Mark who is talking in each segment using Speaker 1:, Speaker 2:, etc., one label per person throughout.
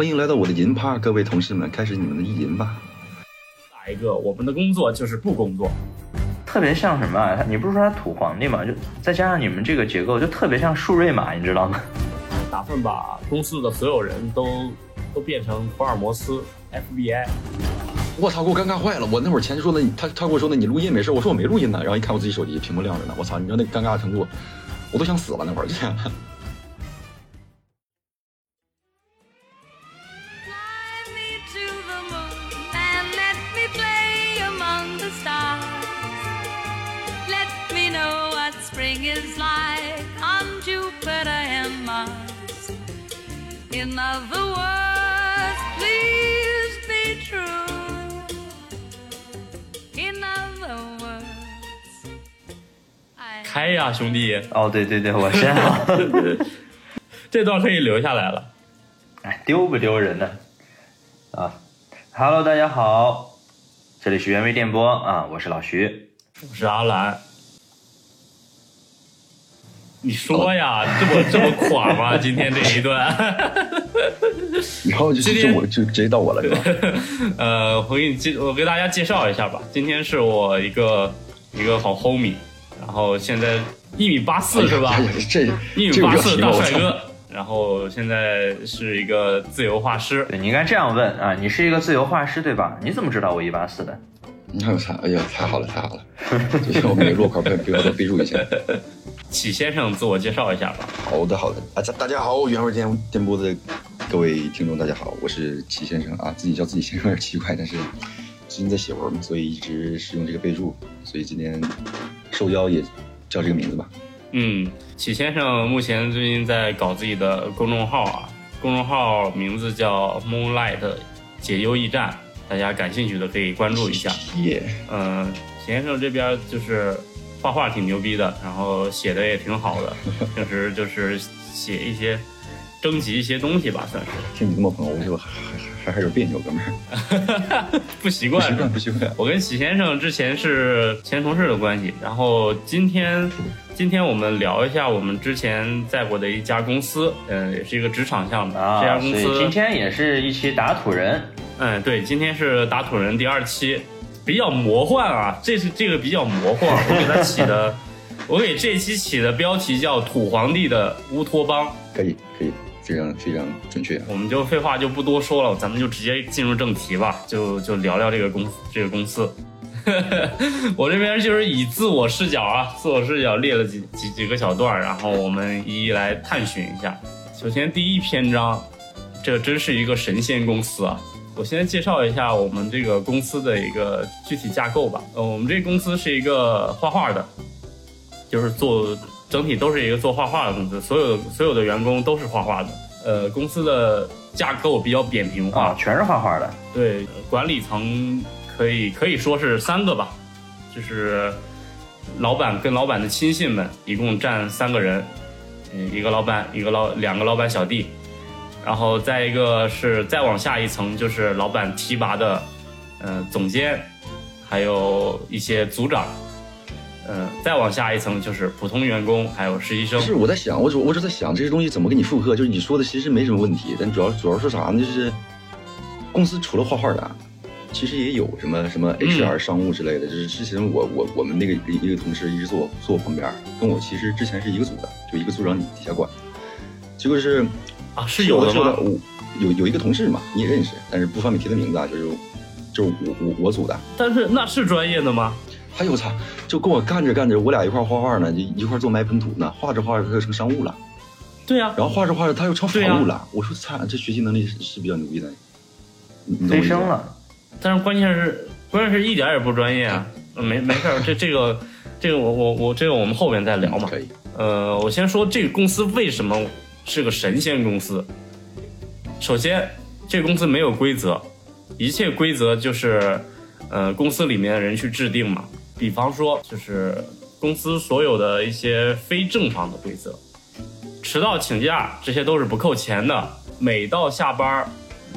Speaker 1: 欢迎来到我的银趴，各位同事们，开始你们的意淫吧。
Speaker 2: 打一个，我们的工作就是不工作，
Speaker 3: 特别像什么啊？你不是说他土皇帝吗？就再加上你们这个结构，就特别像树瑞玛，你知道吗？
Speaker 2: 打算把公司的所有人都都变成福尔摩斯 FBI。
Speaker 1: 我操，给我尴尬坏了！我那会儿前就说的，他他跟我说的，你录音没事，我说我没录音呢。然后一看我自己手机屏幕亮着呢，我操！你知道那尴尬程度，我都想死了那会儿
Speaker 2: 开呀，兄弟，
Speaker 3: 哦，对对对，我先 好。
Speaker 2: 这段可以留下来了。
Speaker 3: 哎，丢不丢人呢？啊，Hello，大家好，这里是原味电波啊，我是老徐。
Speaker 2: 我是阿兰。你说呀，这么 这么垮吗？今天这一段，
Speaker 1: 以后就就我就直接到我了，是吧？
Speaker 2: 呃，我给你介，我给大家介绍一下吧。今天是我一个一个好 homie，然后现在一米八四是吧
Speaker 1: 哎？这
Speaker 2: 一米八四大！帅哥，然后现在是一个自由画师。
Speaker 3: 对，你应该这样问啊，你是一个自由画师对吧？你怎么知道我一八四的？
Speaker 1: 你看我操！哎呀，太好了，太好了！这我们给落款不不要多备注一下。
Speaker 2: 启先生自我介绍一下吧。
Speaker 1: 好的，好的。大家大家好，原味电电波的各位听众，大家好，我是启先生啊，自己叫自己先生有点奇怪，但是最近在写文嘛，所以一直是用这个备注，所以今天受邀也叫这个名字吧。
Speaker 2: 嗯，启先生目前最近在搞自己的公众号啊，公众号名字叫 Moonlight 解忧驿站，大家感兴趣的可以关注一下。
Speaker 1: 耶、
Speaker 2: 嗯，启先生这边就是画画挺牛逼的，然后写的也挺好的，平时就是写一些征集一些东西吧，算是
Speaker 1: 听你这么捧，我就还还还还有别扭，哥们儿，
Speaker 2: 不习惯。
Speaker 1: 不习惯，不习惯。
Speaker 2: 我跟许先生之前是前同事的关系，然后今天今天我们聊一下我们之前在过的一家公司，嗯，也是一个职场项目。
Speaker 3: 啊，
Speaker 2: 这家公
Speaker 3: 所以今，天也是一期打土人。
Speaker 2: 嗯，对，今天是打土人第二期，比较魔幻啊，这是这个比较魔幻，我给它起的，我给这期起的标题叫“土皇帝的乌托邦
Speaker 1: 可以，可以，非常非常准确”，。
Speaker 2: 我们就废话就不多说了，咱们就直接进入正题吧，就就聊聊这个公这个公司。我这边就是以自我视角啊，自我视角列了几几几个小段，然后我们一一来探寻一下。首先第一篇章，这真是一个神仙公司啊！我先介绍一下我们这个公司的一个具体架构吧。呃，我们这公司是一个画画的，就是做整体都是一个做画画的公司，所有所有的员工都是画画的。呃，公司的架构比较扁平化，
Speaker 3: 啊，全是画画的。
Speaker 2: 对，管理层可以可以说是三个吧，就是老板跟老板的亲信们，一共占三个人，嗯，一个老板，一个老两个老板小弟，然后再一个是再往下一层就是老板提拔的，呃，总监，还有一些组长，嗯、再往下一层就是普通员工，还有实习生。
Speaker 1: 是我在想，我主我是在想这些东西怎么给你复刻，就是你说的其实没什么问题，但主要主要是啥呢？就是公司除了画画的啊，其实也有什么什么 HR 商务之类的。就是之前我我我们那个一一个同事一直坐我坐我旁边，跟我其实之前是一个组的，就一个组长底下管。结果是
Speaker 2: 啊，是有的吗？
Speaker 1: 我有有一个同事嘛，你也认识，但是不方便提他名字啊，就是就是我我我组的。
Speaker 2: 但是那是专业的吗？
Speaker 1: 哎呦我操！就跟我干着干着，我俩一块画画呢，就一块儿做埋喷涂呢，画着画着他就成商务了。
Speaker 2: 对呀、
Speaker 1: 然后画着画着他又成法务了。我说操，这学习能力是是比较牛逼的。
Speaker 3: 飞升了，
Speaker 2: 但是关键是，关键是一点儿也不专业啊！呃没没事儿，这这个这个我我我这个我们后面再聊嘛。
Speaker 1: 可以。
Speaker 2: 呃，我先说这个公司为什么是个神仙公司。首先，这个公司没有规则，一切规则就是呃公司里面的人去制定嘛。比方说，就是公司所有的一些非正常的规则，迟到请假这些都是不扣钱的。每到下班，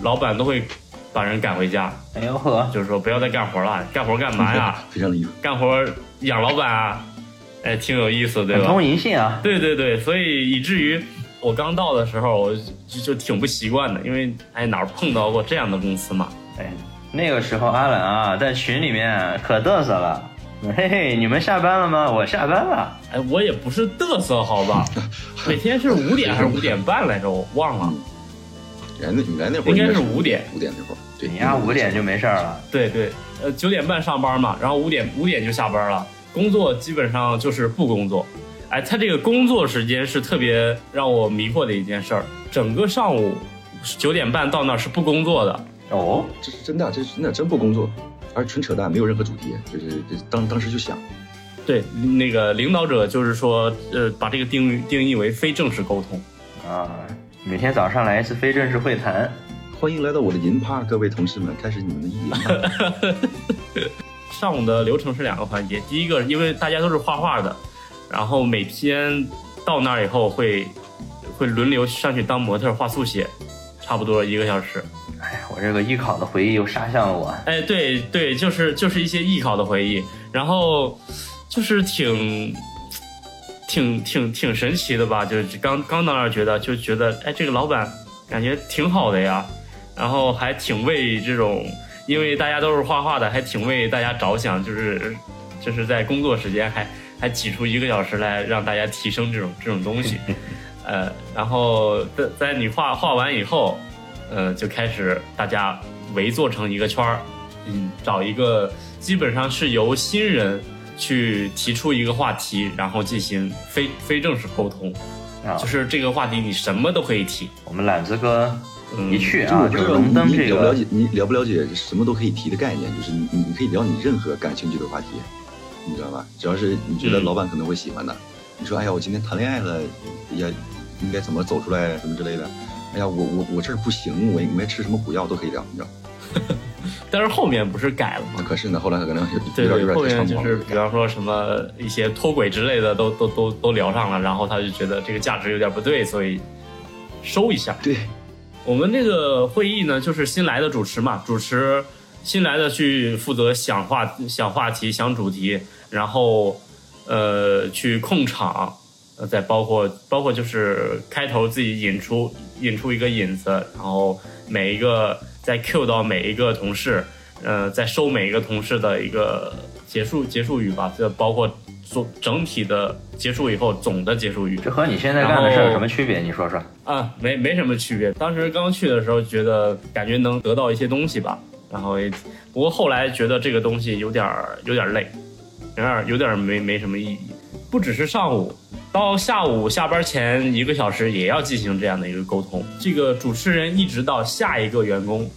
Speaker 2: 老板都会把人赶回家，
Speaker 3: 哎呦呵，
Speaker 2: 就是说不要再干活了，干活干嘛呀？
Speaker 1: 非常的意思。
Speaker 2: 干活养老板啊，哎，挺有意思，对吧？
Speaker 3: 通银杏啊。
Speaker 2: 对对对，所以以至于我刚到的时候，我就就挺不习惯的，因为哎哪儿碰到过这样的公司嘛？
Speaker 3: 哎，那个时候阿冷啊，在群里面可嘚瑟了。嘿嘿，你们下班了吗？我下班了。
Speaker 2: 哎，我也不是嘚瑟，好吧？每天是五点还是五点半来着？我忘了。
Speaker 1: 原来原来那会儿
Speaker 2: 应该是
Speaker 1: 是
Speaker 2: 五点
Speaker 1: 五点那会儿，对，
Speaker 3: 你丫五点就没事儿了。
Speaker 2: 对对，呃，九点半上班嘛，然后五点五点就下班了。工作基本上就是不工作。哎，他这个工作时间是特别让我迷惑的一件事儿。整个上午九点半到那儿是不工作的。
Speaker 3: 哦，
Speaker 1: 这是真的，这是真的真不工作，而纯扯淡，没有任何主题，就是这当当时就想，
Speaker 2: 对，那个领导者就是说，呃，把这个定义定义为非正式沟通。
Speaker 3: 啊，每天早上来一次非正式会谈。
Speaker 1: 欢迎来到我的银趴，各位同事们，开始你们的意淫吧。
Speaker 2: 上午的流程是两个环节，第一个因为大家都是画画的，然后每天到那儿以后会会轮流上去当模特画速写，差不多一个小时。
Speaker 3: 哎呀，我这个艺考的回忆又杀向了我。
Speaker 2: 哎，对对，就是就是一些艺考的回忆，然后就是挺挺挺挺神奇的吧，就是刚刚到那儿觉得就觉得，哎，这个老板感觉挺好的呀，然后还挺为这种，因为大家都是画画的，还挺为大家着想，就是就是在工作时间还还挤出一个小时来让大家提升这种这种东西，呃，然后在在你画画完以后。呃，就开始大家围坐成一个圈儿，嗯，找一个基本上是由新人去提出一个话题，然后进行非非正式沟通，
Speaker 3: 啊，
Speaker 2: 就是这个话题你什么都可以提，
Speaker 3: 我们懒子哥
Speaker 2: 嗯。
Speaker 3: 一去啊，就
Speaker 1: 不知道你
Speaker 3: 荣登这个
Speaker 1: 你了不了解，你了不了解什么都可以提的概念，就是你你你可以聊你任何感兴趣的话题，你知道吧？只要是你觉得
Speaker 2: 嗯。
Speaker 1: 老板可能会喜欢的，你说哎呀，我今天谈恋爱了，呀，应该怎么走出来什么之类的。哎呀，我我我这儿不行，我应该吃什么补药都可以聊，你知道？
Speaker 2: 但是后面不是改了吗？
Speaker 1: 可是呢，后来可能有
Speaker 2: 对对，
Speaker 1: 有点有
Speaker 2: 后面
Speaker 1: 点。
Speaker 2: 就是比方说什么一些脱轨之类的都都都都聊上了，然后他就觉得这个价值有点不对，所以收一下。
Speaker 1: 对，
Speaker 2: 我们这个会议呢，就是新来的主持嘛，主持新来的去负责想话想话题、想主题，然后呃去控场，呃再包括包括就是开头自己引出引出一个引子，然后每一个再 Q 到每一个同事，呃再收每一个同事的一个结束结束语吧，这包括总整体的结束以后总的结束语。
Speaker 3: 这和你现在干的事有什么区别？你说说。
Speaker 2: 啊，没没什么区别。当时刚去的时候，觉得感觉能得到一些东西吧，然后也，不过后来觉得这个东西有点有点累，有点有点没没什么意义。不只是上午，到下午下班前一个小时也要进行这样的一个沟通。这个主持人一直到下一个员工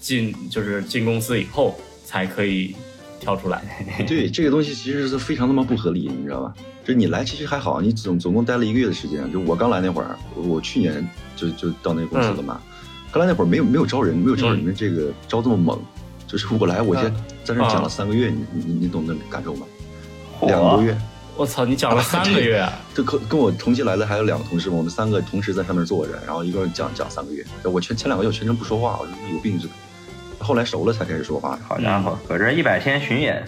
Speaker 2: 进就是进公司以后才可以跳出来。
Speaker 1: 对这个东西其实是非常他妈不合理，你知道吧？就你来其实还好，你总总共待了一个月的时间。就我刚来那会儿，我去年就就到那个公司了嘛。刚来那会儿没有没有招人，没有招你们这个招这么猛。就是我来，我先在这讲了三个月，你你你懂那感受吗？两个多月，
Speaker 2: 我操，你讲了三个月啊！
Speaker 1: 这跟跟我同期来的还有两个同事嘛，我们三个同时在上面坐着，然后一个人讲讲三个月。我前前两个月全程不说话，我就跟有病似的。后来熟了才开始说话。
Speaker 3: 好家伙，搁这儿一百天巡演，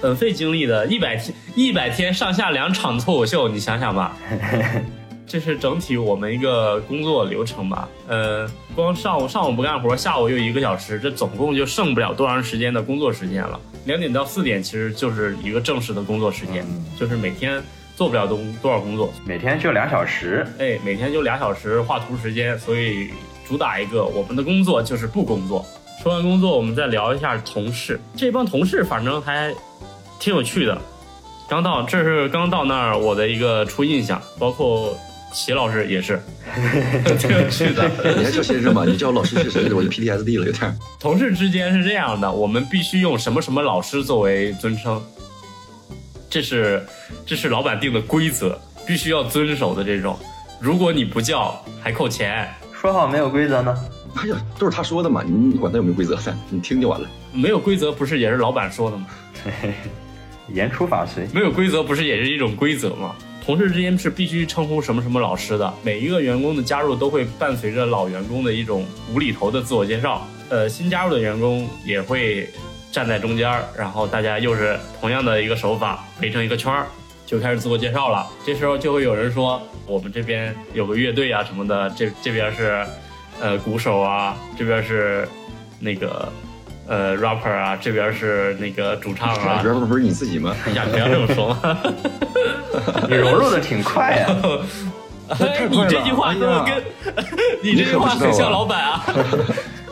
Speaker 2: 很费精力的，一百天一百天上下两场脱口秀，你想想吧。这是整体我们一个工作流程吧。呃，光上午上午不干活，下午又一个小时，这总共就剩不了多长时间的工作时间了。两点到四点其实就是一个正式的工作时间，就是每天做不了多多少工作。
Speaker 3: 每天就俩小时。
Speaker 2: 哎，每天就俩小时画图时间，所以主打一个我们的工作就是不工作。说完工作，我们再聊一下同事。这帮同事反正还挺有趣的。刚到，这是刚到那儿我的一个初印象，包括齐老师也是 挺有趣的。
Speaker 1: 你还叫先生吗？你叫老师是谁？我就 PTSD 了，有点。
Speaker 2: 同事之间是这样的，我们必须用什么什么老师作为尊称，这是这是老板定的规则，必须要遵守的这种。如果你不叫，还扣钱。
Speaker 3: 说好没有规则呢？
Speaker 1: 哎呀，都是他说的嘛，你你管他有没有规则，你听就完了。
Speaker 2: 没有规则不是也是老板说的吗？
Speaker 3: 言出法随。
Speaker 2: 没有规则不是也是一种规则吗？同事之间是必须称呼什么什么老师的，每一个员工的加入都会伴随着老员工的一种无厘头的自我介绍。呃，新加入的员工也会站在中间，然后大家又是同样的一个手法，围成一个圈儿，就开始自我介绍了。这时候就会有人说，我们这边有个乐队啊什么的，这这边是呃鼓手啊，这边是那个呃 rapper 啊，这边是那个主唱啊
Speaker 1: 主。要不是你自己吗？
Speaker 2: 哎呀，不要这么说嘛！
Speaker 3: 你融入的挺快呀、
Speaker 2: 哎，你这句话怎么跟你这句话很像老板啊？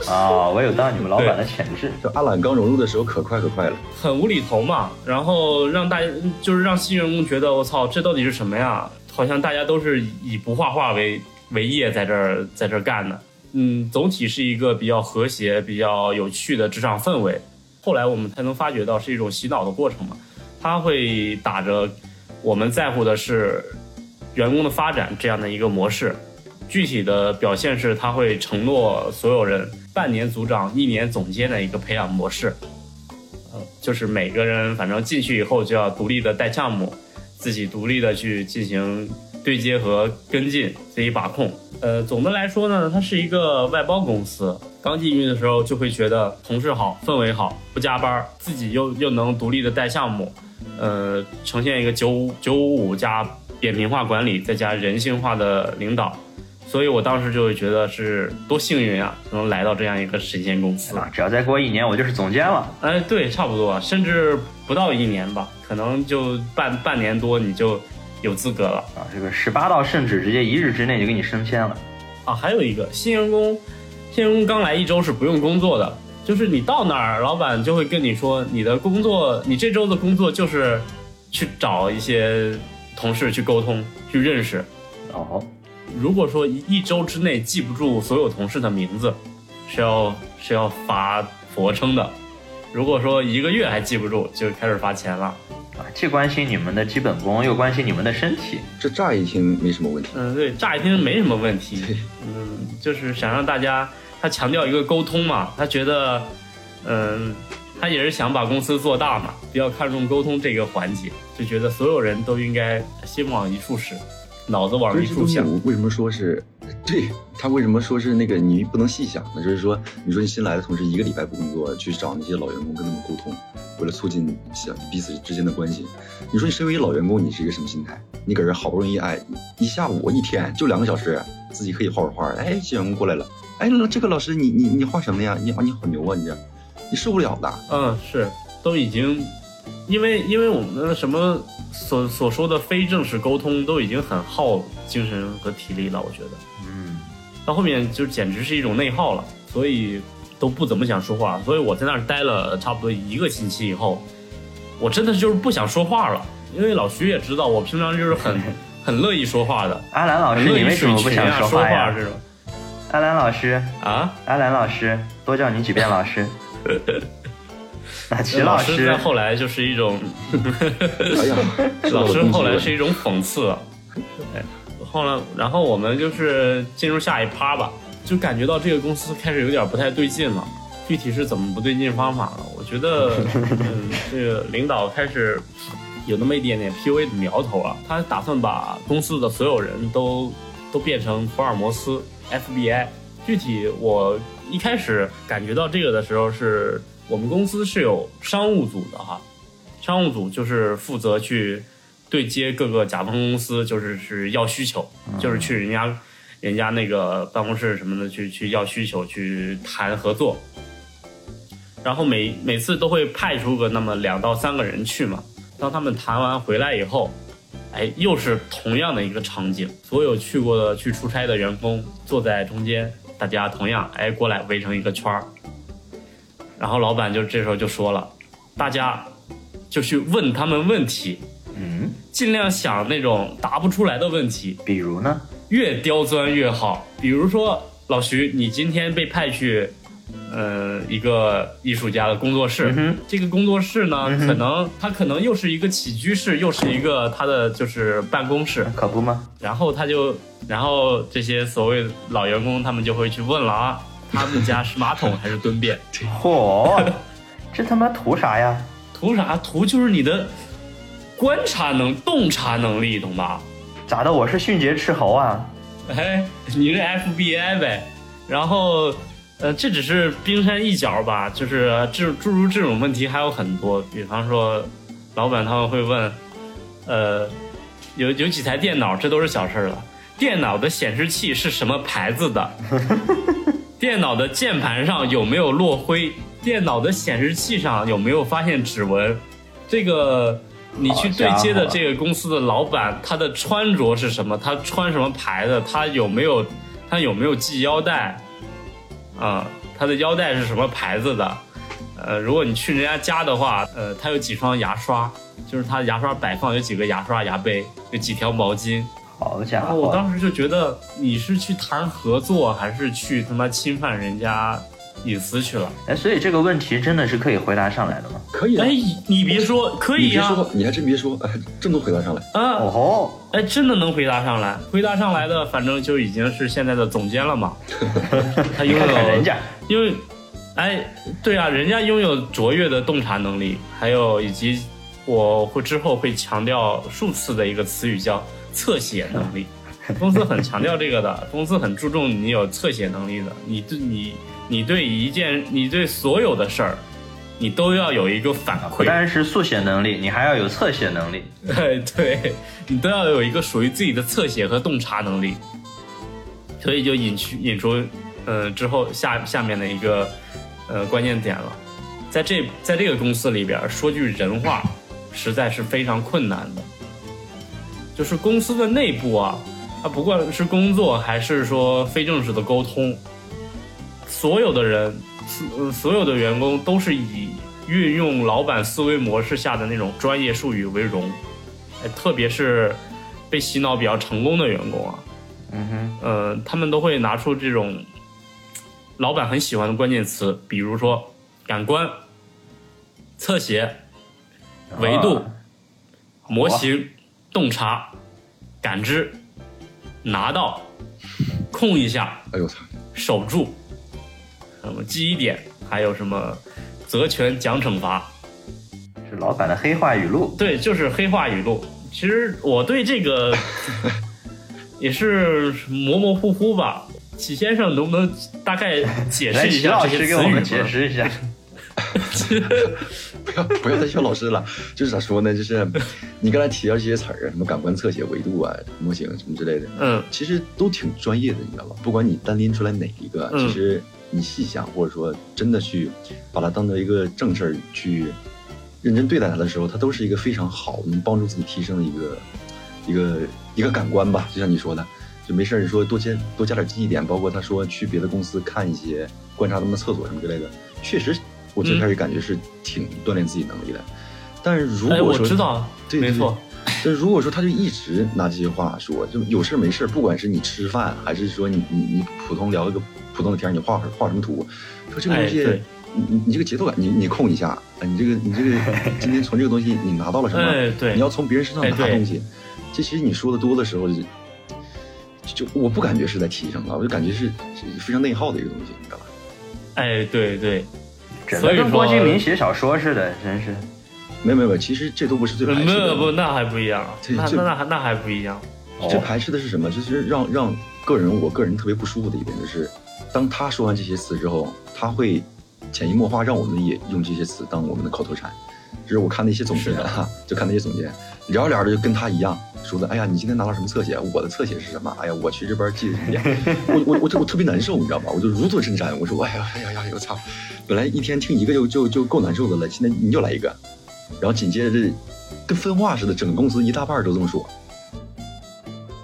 Speaker 3: 啊！我有当你们老板的潜质。
Speaker 1: 就阿懒刚融入的时候可快可快了，
Speaker 2: 很无厘头嘛，然后让大家就是让新员工觉得我操，这到底是什么呀？好像大家都是以不画画为为业在这儿在这儿干的。嗯，总体是一个比较和谐、比较有趣的职场氛围。后来我们才能发觉到是一种洗脑的过程嘛，他会打着我们在乎的是员工的发展这样的一个模式。具体的表现是，他会承诺所有人半年组长、一年总监的一个培养模式。呃，就是每个人反正进去以后就要独立的带项目，自己独立的去进行对接和跟进，自己把控。呃，总的来说呢，它是一个外包公司。刚进去的时候就会觉得同事好，氛围好，不加班，自己又又能独立的带项目，呃，呈现一个九五九五五加扁平化管理，再加人性化的领导。所以我当时就会觉得是多幸运啊，能来到这样一个神仙公司。
Speaker 3: 啊，只要再过一年，我就是总监了。
Speaker 2: 哎，对，差不多，甚至不到一年吧，可能就半半年多你就有资格了
Speaker 3: 啊，这个十八道圣旨直接一日之内就给你升迁了。
Speaker 2: 啊。还有一个新员工，新员工刚来一周是不用工作的，就是你到哪儿，老板就会跟你说，你的工作，你这周的工作就是去找一些同事去沟通，去认识。
Speaker 3: 哦，
Speaker 2: 如果说一一周之内记不住所有同事的名字，是要是要罚俯卧撑的。如果说一个月还记不住，就开始罚钱了。
Speaker 3: 啊，既关心你们的基本功，又关心你们的身体。
Speaker 1: 这乍一听没什么问题。
Speaker 2: 嗯，对，乍一听没什么问题。嗯，就是想让大家，他强调一个沟通嘛，他觉得，嗯，他也是想把公司做大嘛，比较看重沟通这个环节，就觉得所有人都应该心往一处使，脑子往一处想。
Speaker 1: 我为什么说是，对他为什么说是那个你不能细想呢？就是说，你说你新来的同事一个礼拜不工作，去找那些老员工跟他们沟通，为了促进想彼此之间的关系。你说你身为一老员工，你是一个什么心态？你搁这好不容易哎一下午一天就两个小时，自己可以画会画，哎新员工过来了，哎这个老师你你你画什么呀？你你好牛啊你这，你受不了的。
Speaker 2: 嗯，是，都已经，因为因为我们的什么所所说的非正式沟通都已经很耗精神和体力了，我觉得
Speaker 3: 嗯，
Speaker 2: 到后面就简直是一种内耗了，所以都不怎么想说话。所以我在那儿待了差不多一个星期以后，我真的就是不想说话了，因为老徐也知道我平常就是很 很乐意说话的，
Speaker 3: 阿兰老师，你为什么不想
Speaker 2: 说
Speaker 3: 话呀？
Speaker 2: 这种
Speaker 3: 阿兰老师，
Speaker 2: 啊。
Speaker 3: 阿兰老师，多叫你几遍老师。那齐
Speaker 2: 老
Speaker 3: 师
Speaker 2: 在后来就是一种
Speaker 1: 哎呀，
Speaker 2: 老师后来是
Speaker 1: 一
Speaker 2: 一种讽刺，对，后来然后我们就是进入下一趴吧，就感觉到这个公司开始有点不太对劲了。具体是怎么不对劲方法呢？我觉得，嗯，这个领导开始有那么一点点 PUA 的苗头啊，他打算把公司的所有人都都变成福尔摩斯 FBI。具体我一开始感觉到这个的时候是，我们公司是有商务组的哈，商务组就是负责去对接各个甲方公司，就是是要需求，就是去人家人家那个办公室什么的去去要需求，去谈合作。然后每每次都会派出个那么两到三个人去嘛。当他们谈完回来以后，哎，又是同样的一个场景，所有去过的去出差的员工坐在中间，大家同样哎过来围成一个圈儿。然后老板就这时候就说了，大家就去问他们问题，
Speaker 3: 嗯，
Speaker 2: 尽量想那种答不出来的问题，
Speaker 3: 比如呢？
Speaker 2: 越刁钻越好。比如说，老徐，你今天被派去，呃，一个艺术家的工作室。
Speaker 3: 嗯
Speaker 2: 这个工作室呢，
Speaker 3: 嗯
Speaker 2: 可能他可能又是一个起居室，又是一个他的就是办公室。
Speaker 3: 可不吗？
Speaker 2: 然后他就，然后这些所谓老员工他们就会去问了啊，他们家是马桶还是蹲便？
Speaker 3: 嚯，这他妈图啥呀？
Speaker 2: 图啥？图就是你的观察能、洞察能力，懂吧？
Speaker 3: 咋的？我是迅捷斥候啊！
Speaker 2: 哎，你是 FBI 呗？然后，呃，这只是冰山一角吧，就是这诸如这种问题还有很多，比方说，老板他们会问，呃，有有几台电脑，这都是小事儿了。电脑的显示器是什么牌子的？电脑的键盘上有没有落灰？电脑的显示器上有没有发现指纹？这个你去对接的这个公司的老板，他的穿着是什么？他穿什么牌的？他有没有他有没有系腰带？啊、他的腰带是什么牌子的？呃，如果你去人家家的话，呃，他有几双牙刷，就是他牙刷摆放有几个牙刷、牙杯，有几条毛巾。
Speaker 3: 好家
Speaker 2: 伙我，当时就觉得你是去谈合作，还是去他妈侵犯人家隐私去了？
Speaker 3: 哎，所以这个问题真的是可以回答上来的吗？
Speaker 1: 可以啊
Speaker 2: 哎，，你别说，可以呀、
Speaker 1: 你还真别说，哎，真能回答上来。
Speaker 2: 啊，
Speaker 3: 哦吼，
Speaker 2: 哎，真的能回答上来，回答上来的，反正就已经是现在的总监了嘛。他拥
Speaker 3: 看看人，家，
Speaker 2: 因为，哎，对啊，人家拥有卓越的洞察能力，还有以及我会之后会强调数次的一个词语叫侧写能力。公司很强调这个的，公司很注重你有侧写能力的，你对你你对一件你对所有的事儿，你都要有一个反
Speaker 3: 不
Speaker 2: 馈。
Speaker 3: 单是速写能力，你还要有侧写能力。
Speaker 2: 对 对，你都要有一个属于自己的侧写和洞察能力，所以就引出引出，呃，之后下下面的一个呃关键点了，在这在这个公司里边说句人话，实在是非常困难的，就是公司的内部啊，它不管是工作还是说非正式的沟通，所有的人，所所有的员工都是以运用老板思维模式下的那种专业术语为荣，哎，特别是被洗脑比较成功的员工啊，
Speaker 3: 嗯哼，
Speaker 2: 呃，他们都会拿出这种老板很喜欢的关键词，比如说感官、侧写、维度、模型、洞察、感知、拿到、控一下、
Speaker 1: 哎呦我操，
Speaker 2: 守住，什么记忆点，还有什么责权奖惩罚，
Speaker 3: 是老板的黑话语录。
Speaker 2: 对，就是黑话语录。其实我对这个 也是模模糊糊吧。启先生能不能大概解，释一下这些词
Speaker 3: 师给我们
Speaker 2: 语？
Speaker 3: 解释一下。
Speaker 1: 不要不要再笑老师了，就是咋说呢？就是你刚才提到这些词儿，什么感官侧写、维度啊、模型什么之类的，
Speaker 2: 嗯，
Speaker 1: 其实都挺专业的，你知道吧？不管你单拎出来哪一个，
Speaker 2: 嗯
Speaker 1: 其实你细想，或者说真的去把它当做一个正事儿去认真对待它的时候，它都是一个非常好能帮助自己提升的一个一个一个感官吧。就像你说的，就没事儿说多加多加点记忆点，包括他说去别的公司看一些观察他们的厕所什么之类的，确实我最开始感觉是挺锻炼自己能力的。但是如
Speaker 2: 哎，
Speaker 1: 果说、
Speaker 2: 我知道，
Speaker 1: 对对
Speaker 2: 没错，
Speaker 1: 但如果说他就一直拿这些话说，就有事儿没事儿，不管是你吃饭，还是说你你你普通聊一个普通的天儿，你画画什么图，说这个东西，
Speaker 2: 哎
Speaker 1: 你你你这个节奏感，你你控一下，啊，你这个你这个 今天从这个东西你拿到了什么？你要从别人身上拿东西，这其实你说的多的时候就，就我不感觉是在提升了，我就感觉是是非常内耗的一个东西，你知道吧？
Speaker 2: 哎，对对，
Speaker 3: 整
Speaker 2: 所以说
Speaker 3: 的跟郭敬明写小说似的，真是。
Speaker 1: 没有没有没有，其实这都不是最排斥的。
Speaker 2: 没有不，那还不一样，那
Speaker 1: 这这
Speaker 2: 那那还那还不一样。
Speaker 1: 最排斥的是什么？就是让让个人我个人特别不舒服的一点，就是当他说完这些词之后，他会潜移默化让我们也用这些词当我们的口头禅。就是我看那些总监啊，就看那些总监聊着聊着就跟他一样说的，哎呀，你今天拿到什么侧写？我的侧写是什么？哎呀，我去这边记的什么点？我我我我特别难受，你知道吧？我就如坐针毡。我说，哎呀哎呀呀，我操！本来一天听一个就就就够难受的了，现在你又来一个，然后紧接着这跟分化似的，整个公司一大半都这么说。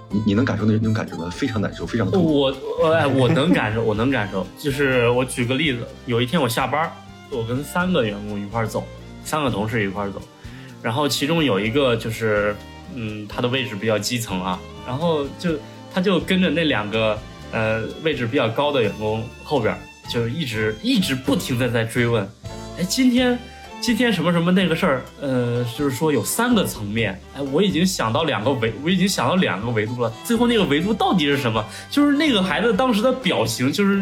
Speaker 1: 你你能感受那那种感觉吗？非常难受，非常痛苦。
Speaker 2: 我我哎，我能感受，我能感受。就是我举个例子，有一天我下班，我跟三个员工一块走，三个同事一块走，然后其中有一个就是，嗯，他的位置比较基层啊，然后就他就跟着那两个呃位置比较高的员工后边，就一直一直不停的在追问，哎，今天。今天什么什么那个事儿，呃，就是说有三个层面，哎，我已经想到两个维，我已经想到两个维度了。最后那个维度到底是什么？就是那个孩子当时的表情，就是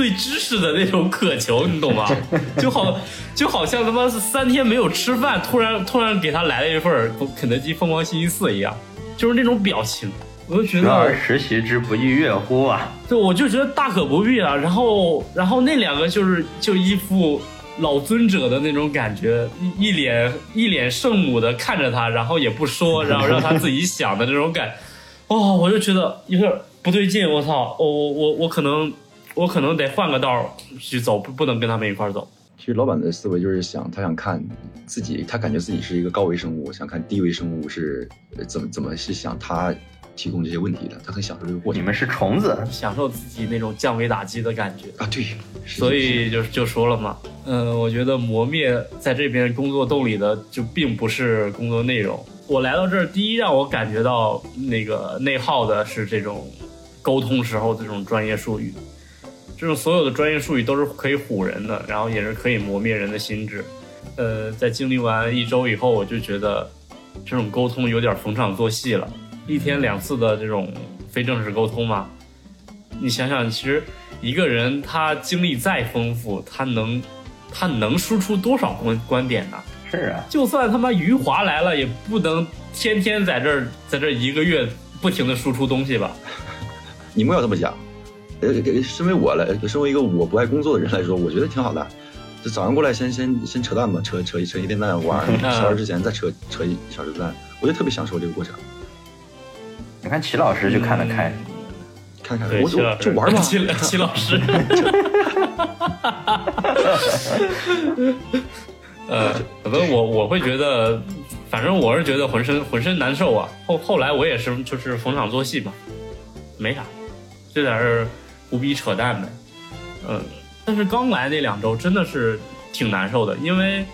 Speaker 2: 对知识的那种渴求，你懂吗？就好，就好像他妈是三天没有吃饭，突然突然给他来了一份肯德基疯狂星期四一样，就是那种表情，我就觉
Speaker 3: 学而
Speaker 2: 得，
Speaker 3: 时习之，不亦乐乎啊！
Speaker 2: 对，我就觉得大可不必啊。然后，然后那两个就是就一副老尊者的那种感觉，一一脸一脸圣母的看着他，然后也不说，然后让他自己想的那种感，哦，我就觉得有点不对劲，我操，我我我我可能我可能得换个道去走，不不能跟他们一块儿走。
Speaker 1: 其实老板的思维就是想，他想看自己，他感觉自己是一个高维生物，想看低维生物是呃怎么怎么是想他提供这些问题的，他很享受这个过程。
Speaker 3: 你们是虫子，
Speaker 2: 享受自己那种降维打击的感觉。
Speaker 1: 啊，对，
Speaker 2: 所以就就说了嘛，嗯，我觉得磨灭在这边工作动力的就并不是工作内容。我来到这儿，第一让我感觉到那个内耗的是这种沟通时候这种专业术语，这种所有的专业术语都是可以唬人的，然后也是可以磨灭人的心智。呃，在经历完一周以后，我就觉得这种沟通有点逢场作戏了，一天两次的这种非正式沟通嘛，你想想，其实一个人他经历再丰富，他能他能输出多少观观点呢？
Speaker 3: 是啊，
Speaker 2: 就算他妈余华来了，也不能天天在这儿在这儿一个月不停的输出东西吧？
Speaker 1: 你们要这么讲，呃，呃身为我来，身为一个我不爱工作的人来说，我觉得挺好的。就早上过来先先先扯淡吧，扯扯扯一天蛋，晚上
Speaker 2: 嗯。
Speaker 1: 下班之前再扯扯一小时蛋，我就特别享受这个过程。
Speaker 3: 你看齐老师就看得开，
Speaker 1: 看看
Speaker 2: 对，
Speaker 1: 我
Speaker 2: 齐老师，
Speaker 1: 就就玩吧，
Speaker 2: 齐齐老师。呃，可能我我会觉得，反正我是觉得浑身浑身难受啊。后后来我也是就是逢场作戏嘛，没啥，就在这儿胡逼扯淡呗。嗯，但是刚来那两周真的是挺难受的，因为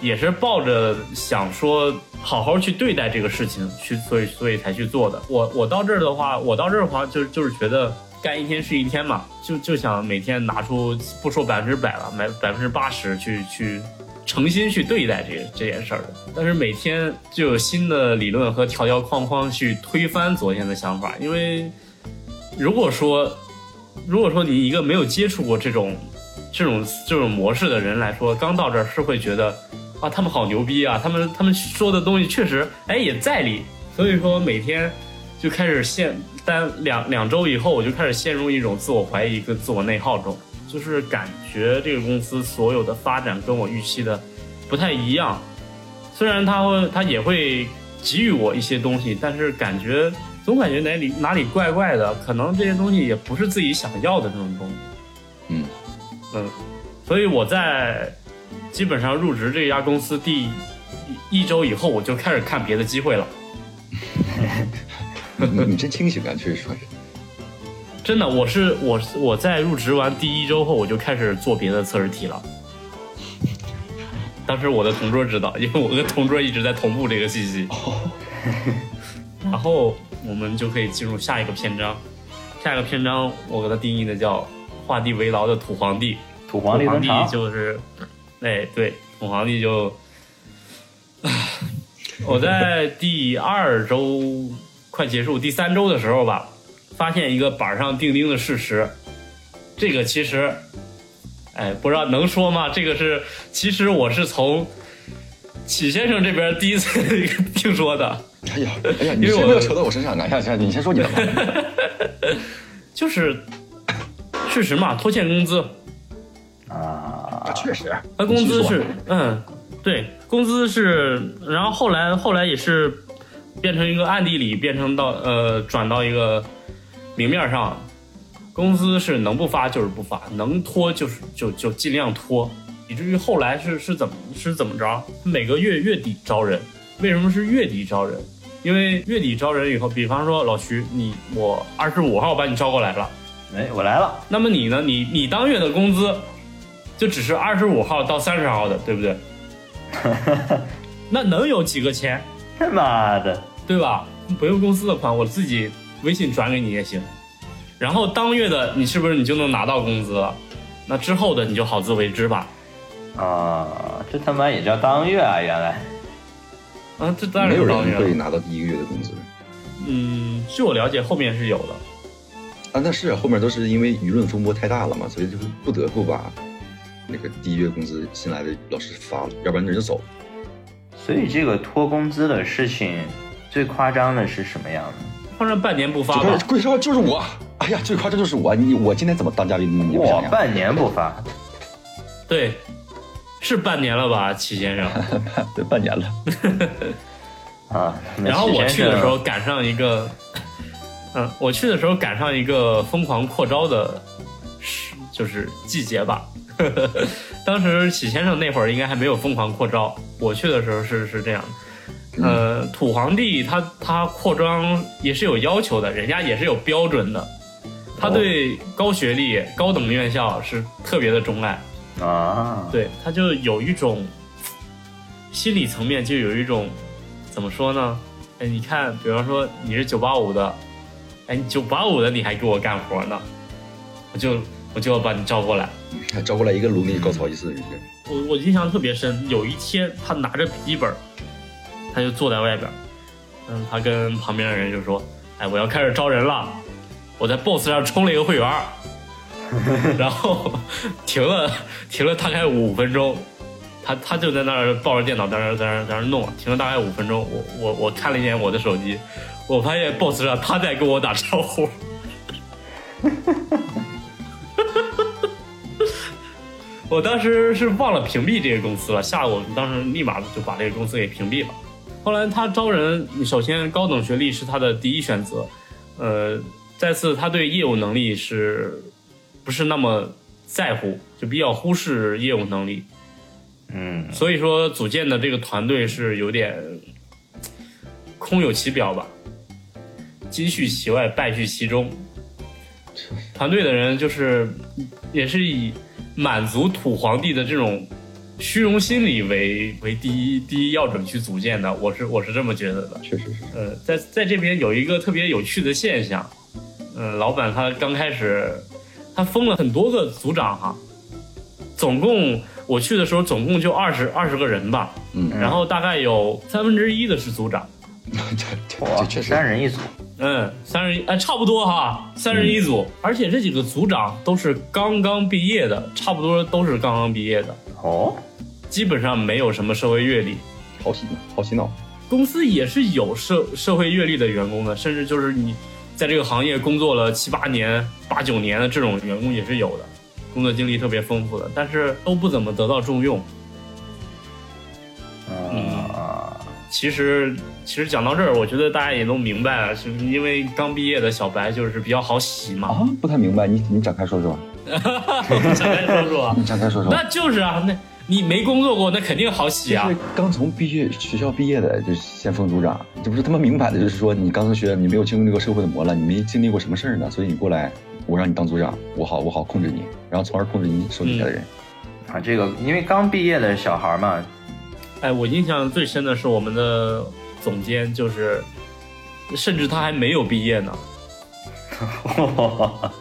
Speaker 2: 也是抱着想说好好去对待这个事情去，所以所以才去做的。我我到这儿的话，我到这儿的话就就是觉得干一天是一天嘛，就就想每天拿出不说百分之百了，百百分之八十去去诚心去对待这这件事儿的。但是每天就有新的理论和条条框框去推翻昨天的想法，因为如果说如果说你一个没有接触过这种这种这种模式的人来说，刚到这儿是会觉得啊，他们好牛逼啊，他们他们说的东西确实哎也在理，所以说每天就开始陷单两两周以后，我就开始陷入一种自我怀疑跟自我内耗中，就是感觉这个公司所有的发展跟我预期的不太一样，虽然他会他也会给予我一些东西，但是感觉总感觉哪里哪里怪怪的，可能这些东西也不是自己想要的那种东西。
Speaker 1: 嗯
Speaker 2: 嗯，所以我在基本上入职这家公司第一一周以后，我就开始看别的机会了。
Speaker 1: 你你真清醒啊，确实说是。
Speaker 2: 真的，我是我是我在入职完第一周后，我就开始做别的测试题了。当时我的同桌知道，因为我跟同桌一直在同步这个信息。然后我们就可以进入下一个篇章。下一个篇章我给它定义的叫“画地为牢的土皇帝”。
Speaker 3: 土皇帝
Speaker 2: 就是，哎，对，土皇帝就，唉我在第二周快结束第三周的时候吧，发现一个板上钉钉的事实，这个其实，哎，不知道能说吗？这个是，其实我是从启先生这边第一次 听说的，
Speaker 1: 哎呀，哎呀，你
Speaker 2: 因为我
Speaker 1: 先不要扯到我身上，来，下下你先说你的吧。
Speaker 2: 就是事实嘛，拖欠工资，
Speaker 3: 啊
Speaker 1: 啊，，确实，
Speaker 2: 他工资是，嗯，对，工资是，然后后来后来也是变成一个暗地里变成到呃转到一个明面上，工资是能不发就是不发，能拖就是就就尽量拖，以至于后来是是怎么是怎么着？每个月月底招人，为什么是月底招人？因为月底招人以后，比方说老徐，你我二十五号把你招过来了。
Speaker 3: 哎，我来了，
Speaker 2: 那么你呢？你你当月的工资就只是二十五号到三十号的，对不对？那能有几个钱，
Speaker 3: 他妈的，
Speaker 2: 对吧？不用公司的款，我自己微信转给你也行。然后当月的你是不是你就能拿到工资了？那之后的你就好自为之吧。
Speaker 3: 啊，这他妈也叫当月啊，原来，
Speaker 2: 啊，这当然
Speaker 1: 没有
Speaker 2: 当月了。
Speaker 1: 人会拿到第一个月的工资
Speaker 2: 嗯，据我了解，后面是有的。
Speaker 1: 啊。那是啊后面都是因为舆论风波太大了嘛，所以就是不得不把那个第一月工资新来的老师发了，要不然人就走。
Speaker 3: 所以这个拖工资的事情最夸张的是什么样的？
Speaker 2: 换成半年不发吧
Speaker 1: 最夸，贵少就是我，哎呀，最夸张就是我，你我今天怎么当嘉宾？你不
Speaker 3: 哇
Speaker 1: 想，想？
Speaker 3: 半年不发，
Speaker 2: 对，是半年了吧，齐先生。
Speaker 1: 对，半年了。
Speaker 3: 啊，
Speaker 2: 然后我去的时候赶上一个，嗯，我去的时候赶上一个疯狂扩招的时，就是季节吧。当时启先生那会儿应该还没有疯狂扩招，我去的时候是是这样的。呃，土皇帝他他扩张也是有要求的，人家也是有标准的，他对高学历、高等院校是特别的钟爱。
Speaker 3: 啊，
Speaker 2: 对，他就有一种心理层面，就有一种怎么说呢？哎，你看，比方说你是九八五的，哎，你九八五的你还给我干活呢，我就我就要把你招过来。
Speaker 1: 还 招过来一个炉给你高潮一次，
Speaker 2: 我我印象特别深，有一天他拿着笔记本，他就坐在外边，嗯，他跟旁边的人就说：“哎，我要开始招人了，我在 Boss 上充了一个会员儿。” 然后停了停了大概五分钟，他他就在那儿抱着电脑在那儿在那儿在那儿弄，停了大概五分钟。我我我看了一眼我的手机，我发现 Boss 上他在跟我打招呼。我当时是忘了屏蔽这个公司了，下午我当时立马就把这个公司给屏蔽了。后来他招人，首先高等学历是他的第一选择，呃，再次他对业务能力是不是那么在乎，就比较忽视业务能力，
Speaker 3: 嗯，
Speaker 2: 所以说组建的这个团队是有点空有其表吧，金絮其外，败絮其中。团队的人就是也是以满足土皇帝的这种虚荣心理为为第一第一要准去组建的，我是我是这么觉得的。
Speaker 1: 确实是。
Speaker 2: 呃，在在这边有一个特别有趣的现象，嗯、老板他刚开始他封了很多个组长哈，总共我去的时候总共就二十二十个人吧，
Speaker 1: 嗯，
Speaker 2: 然后大概有三分之一的是组长，
Speaker 1: 这这确实
Speaker 3: 三人一组，
Speaker 2: 嗯，三人一哎差不多哈，三人一组，而且这几个组长都是刚刚毕业的，差不多都是刚刚毕业的，
Speaker 3: 哦，
Speaker 2: 基本上没有什么社会阅历。
Speaker 1: 好洗好洗脑。
Speaker 2: 公司也是有社社会阅历的员工的，甚至就是你在这个行业工作了七八年、八九年的这种员工也是有的，工作经历特别丰富的，但是都不怎么得到重用。
Speaker 3: 啊，
Speaker 2: 其实，其实讲到这儿，我觉得大家也都明白了，是因为刚毕业的小白就是比较好洗嘛。
Speaker 1: 啊，不太明白，你你展开说说，
Speaker 2: 展开说说啊，
Speaker 1: 你展开说说。
Speaker 2: 那就是啊，那你没工作过，那肯定好洗啊
Speaker 1: 就是。刚从毕业学校毕业的，就是先封组长，这不是他妈明摆的，就是说你刚从学校，你没有经历过社会的磨难，你没经历过什么事儿呢，所以你过来，我让你当组长，我好我好控制你，然后从而控制你手底下的人。
Speaker 3: 啊，这个因为刚毕业的小孩嘛，
Speaker 2: 哎，我印象最深的是我们的总监，就是甚至他还没有毕业呢，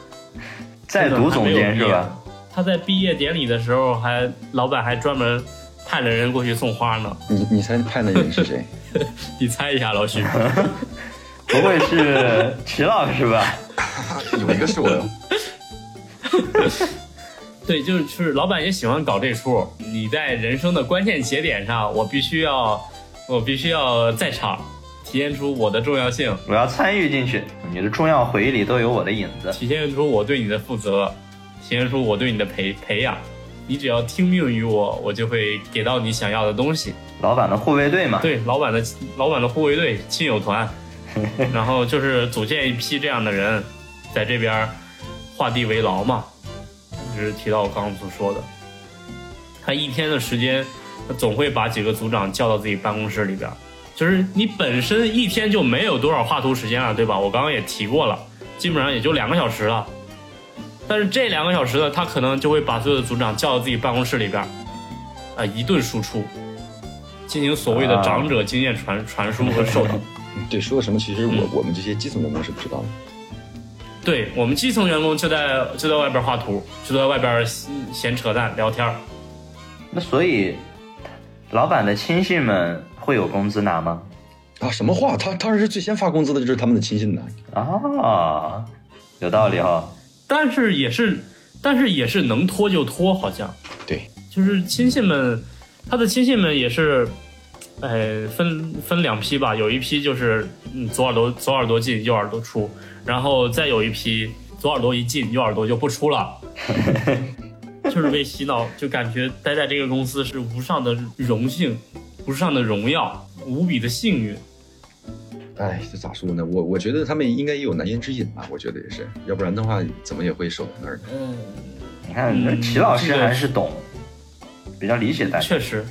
Speaker 3: 在读总监是吧？？
Speaker 2: 他在毕业典礼的时候还，老板还专门派了人过去送花呢。
Speaker 1: 你你猜派的人是谁？
Speaker 2: 你猜一下，老徐？
Speaker 3: 不会是 齐老师吧？
Speaker 1: 有一个是我的，
Speaker 2: 对，就是就是老板也喜欢搞这出。你在人生的关键节点上，我必须要，我必须要在场，体现出我的重要性，
Speaker 3: 我要参与进去，你的重要回忆里都有我的影子。
Speaker 2: 体现出我对你的负责，体现出我对你的培培养。你只要听命于我，我就会给到你想要的东西。
Speaker 3: 老板的护卫队嘛，
Speaker 2: 对，老板的老板的护卫队亲友团，然后就是组建一批这样的人，在这边画地为牢嘛。就是提到我刚刚所说的，他一天的时间，他总会把几个组长叫到自己办公室里边。就是你本身一天就没有多少画图时间了，对吧？我刚刚也提过了，基本上也就两个小时了。但是这两个小时呢，他可能就会把所有的组长叫到自己办公室里边，啊、一顿输出，进行所谓的
Speaker 3: 啊
Speaker 2: 长者经验传传输和授导。
Speaker 1: 对，说的什么？其实我我们这些基层员工是不知道的。
Speaker 2: 对我们基层员工就在就在外边画图，就在外边闲闲扯淡聊天儿。
Speaker 3: 那所以老板的亲信们会有工资拿吗？
Speaker 1: 啊，什么话？他当然是最先发工资的就是他们的亲信呢。
Speaker 3: 啊，有道理哈、
Speaker 2: 但是也是，但是也是能拖就拖，好像
Speaker 1: 对，
Speaker 2: 就是亲信们，他的亲信们也是，呃，分分两批吧，有一批就是嗯左耳朵左耳朵进右耳朵出，然后再有一批左耳朵一进右耳朵就不出了。就是被洗脑，就感觉待在这个公司是无上的荣幸，无上的荣耀，无比的幸运。
Speaker 1: 哎，这咋说呢？我我觉得他们应该也有难言之隐吧，我觉得也是，要不然的话怎么也会守在那儿呢？
Speaker 2: 嗯，
Speaker 3: 你看，
Speaker 2: 嗯
Speaker 3: 齐老师还是懂，比较理解大家。
Speaker 2: 确实，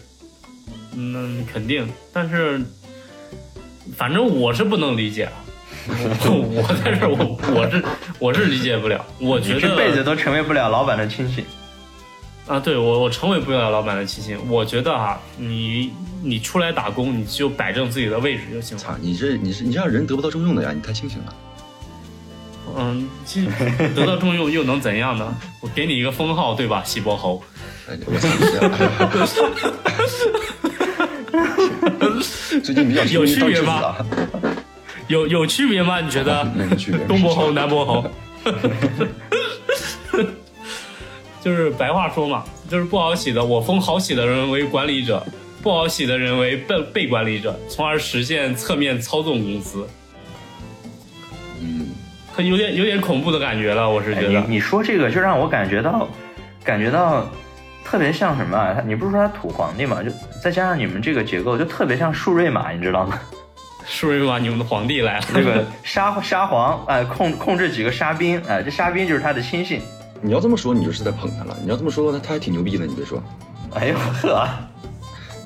Speaker 2: 嗯，肯定，但是反正我是不能理解啊。我 我在这儿，我我是我是理解不了。我觉得
Speaker 3: 你这辈子都成为不了老板的亲信。
Speaker 2: 啊，对我我成为不了老板的亲信。我觉得啊、你你出来打工，你就摆正自己的位置就行了。
Speaker 1: 操，你这你是你这样人得不到重用的呀，你太清醒了。
Speaker 2: 嗯，这得到重用又能怎样呢？我给你一个封号，对吧？西伯侯。
Speaker 1: 哎，我操！最近比较
Speaker 2: 有区别吗
Speaker 1: 啊？
Speaker 2: 有有区别吗？你觉得？
Speaker 1: 没区别。
Speaker 2: 东伯侯、南伯侯，就是白话说嘛，就是不好洗的，我封好洗的人为管理者，不好洗的人为被被管理者，从而实现侧面操纵公司。
Speaker 1: 嗯，
Speaker 2: 很有点有点恐怖的感觉了，我是
Speaker 3: 哎
Speaker 2: 觉得。
Speaker 3: 你你说这个就让我感觉到，感觉到特别像什么你不是说他土皇帝嘛？就再加上你们这个结构，就特别像树瑞玛，你知道吗？
Speaker 2: 是不是把你们的皇帝来了？
Speaker 3: 这个沙沙皇，哎、控控制几个沙兵，哎、这沙兵就是他的亲信。
Speaker 1: 你要这么说，你就是在捧他了。你要这么说，他他还挺牛逼的，你别说，
Speaker 3: 哎呦呵，
Speaker 1: 对啊，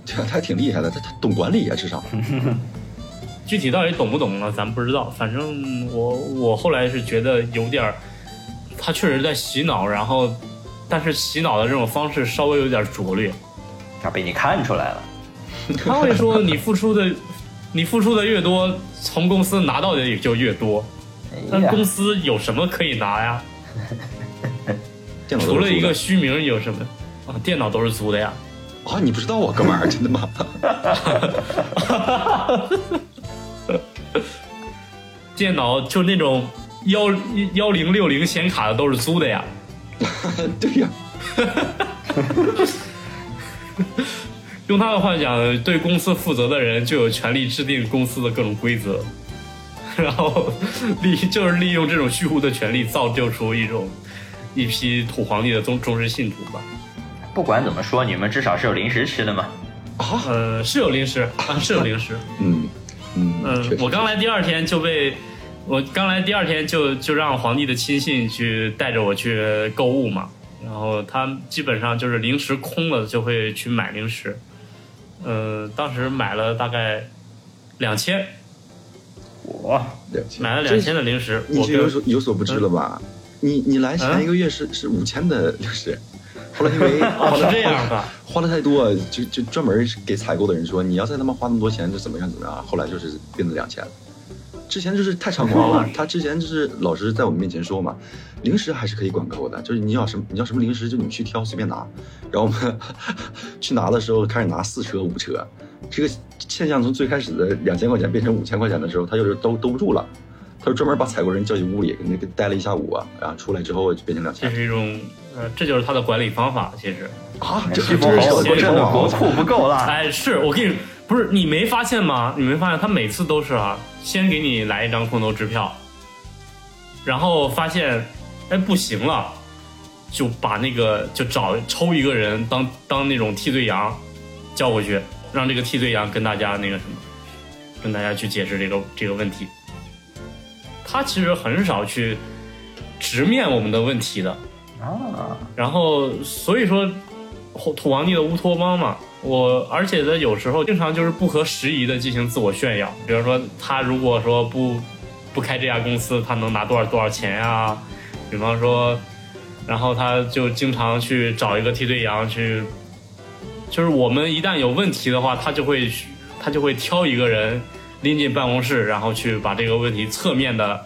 Speaker 1: 他还挺厉害的，他他懂管理啊，至少。
Speaker 2: 具体到底懂不懂呢？咱不知道。反正我我后来是觉得有点儿，他确实在洗脑，然后，但是洗脑的这种方式稍微有点拙劣。
Speaker 3: 他被你看出来了。
Speaker 2: 他会说你付出的，你付出的越多，从公司拿到的也就越多。但公司有什么可以拿呀？
Speaker 1: 电脑
Speaker 2: 除了一个虚名，有什么？啊，电脑都是租的呀。
Speaker 1: 啊，你不知道啊，哥们儿，真的吗？
Speaker 2: 电脑就那种幺幺零六零显卡的都是租的呀。
Speaker 1: 对呀，
Speaker 2: 用他的话讲，对公司负责的人就有权利制定公司的各种规则，然后利就是利用这种虚无的权利，造就出一种一批土皇帝的忠忠实信徒吧。
Speaker 3: 不管怎么说，你们至少是有零食吃的嘛。
Speaker 1: 啊，
Speaker 2: 呃，是有零食啊，是有零食。
Speaker 1: 嗯嗯
Speaker 2: 嗯，我刚来第二天就被，我刚来第二天就就让皇帝的亲信去带着我去购物嘛，然后他基本上就是零食空了就会去买零食，呃，当时买了大概两千，
Speaker 3: 我
Speaker 1: 两千
Speaker 2: 买了两千的零食，
Speaker 1: 你是
Speaker 2: 我
Speaker 1: 有所有所不知了吧？你你来前一个月是是五千的零食，后来因为
Speaker 2: 哦是这样的，
Speaker 1: 花的太多，就就专门给采购的人说，你要再他妈花那么多钱，就怎么样怎么样。后来就是变成两千了。之前就是太猖狂了，他之前就是老师在我们面前说嘛，零食还是可以管够的，就是你要什么你要什么零食就你去挑随便拿。然后我们 去拿的时候开始拿四车五车，这个现象从最开始的两千块钱变成五千块钱的时候，他就是兜兜不住了。他就专门把采购人叫进屋里，那个待了一下午啊，然后出来之后就变成两千这
Speaker 2: 是一种，呃，这就是他的管理方法，其实。
Speaker 1: 啊！这
Speaker 3: 西伯侯，
Speaker 1: 这是小
Speaker 3: 我真的国
Speaker 1: 国
Speaker 3: 库不够了。
Speaker 2: 哎，是我跟你，不是你没发现吗？你没发现他每次都是啊，先给你来一张空头支票，然后发现哎不行了，就把那个就找抽一个人当当那种替罪羊叫过去，让这个替罪羊跟大家那个什么，跟大家去解释这个这个问题。他其实很少去直面我们的问题的，
Speaker 3: 啊，
Speaker 2: 然后所以说，土土皇帝的乌托邦嘛，我而且他有时候经常就是不合时宜的进行自我炫耀，比如说他如果说不不开这家公司，他能拿多少多少钱呀、比方说，然后他就经常去找一个替罪羊去，就是我们一旦有问题的话，他就会他就会挑一个人拎进办公室，然后去把这个问题侧面的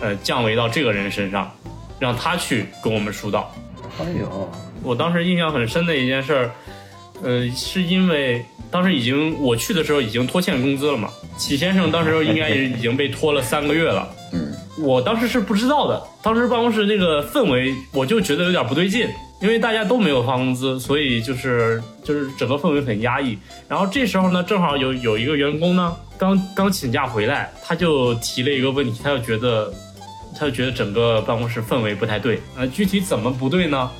Speaker 2: 呃降维到这个人身上，让他去跟我们疏导。
Speaker 3: 哎呦，
Speaker 2: 我当时印象很深的一件事儿，呃，是因为当时已经我去的时候已经拖欠工资了嘛，启先生当时应该也已经被拖了三个月了。
Speaker 1: 嗯，
Speaker 2: 我当时是不知道的，当时办公室那个氛围，我就觉得有点不对劲，因为大家都没有发工资，所以就是就是整个氛围很压抑。然后这时候呢，正好有有一个员工呢，刚刚请假回来，他就提了一个问题，他就觉得他就觉得整个办公室氛围不太对。呃，具体怎么不对呢？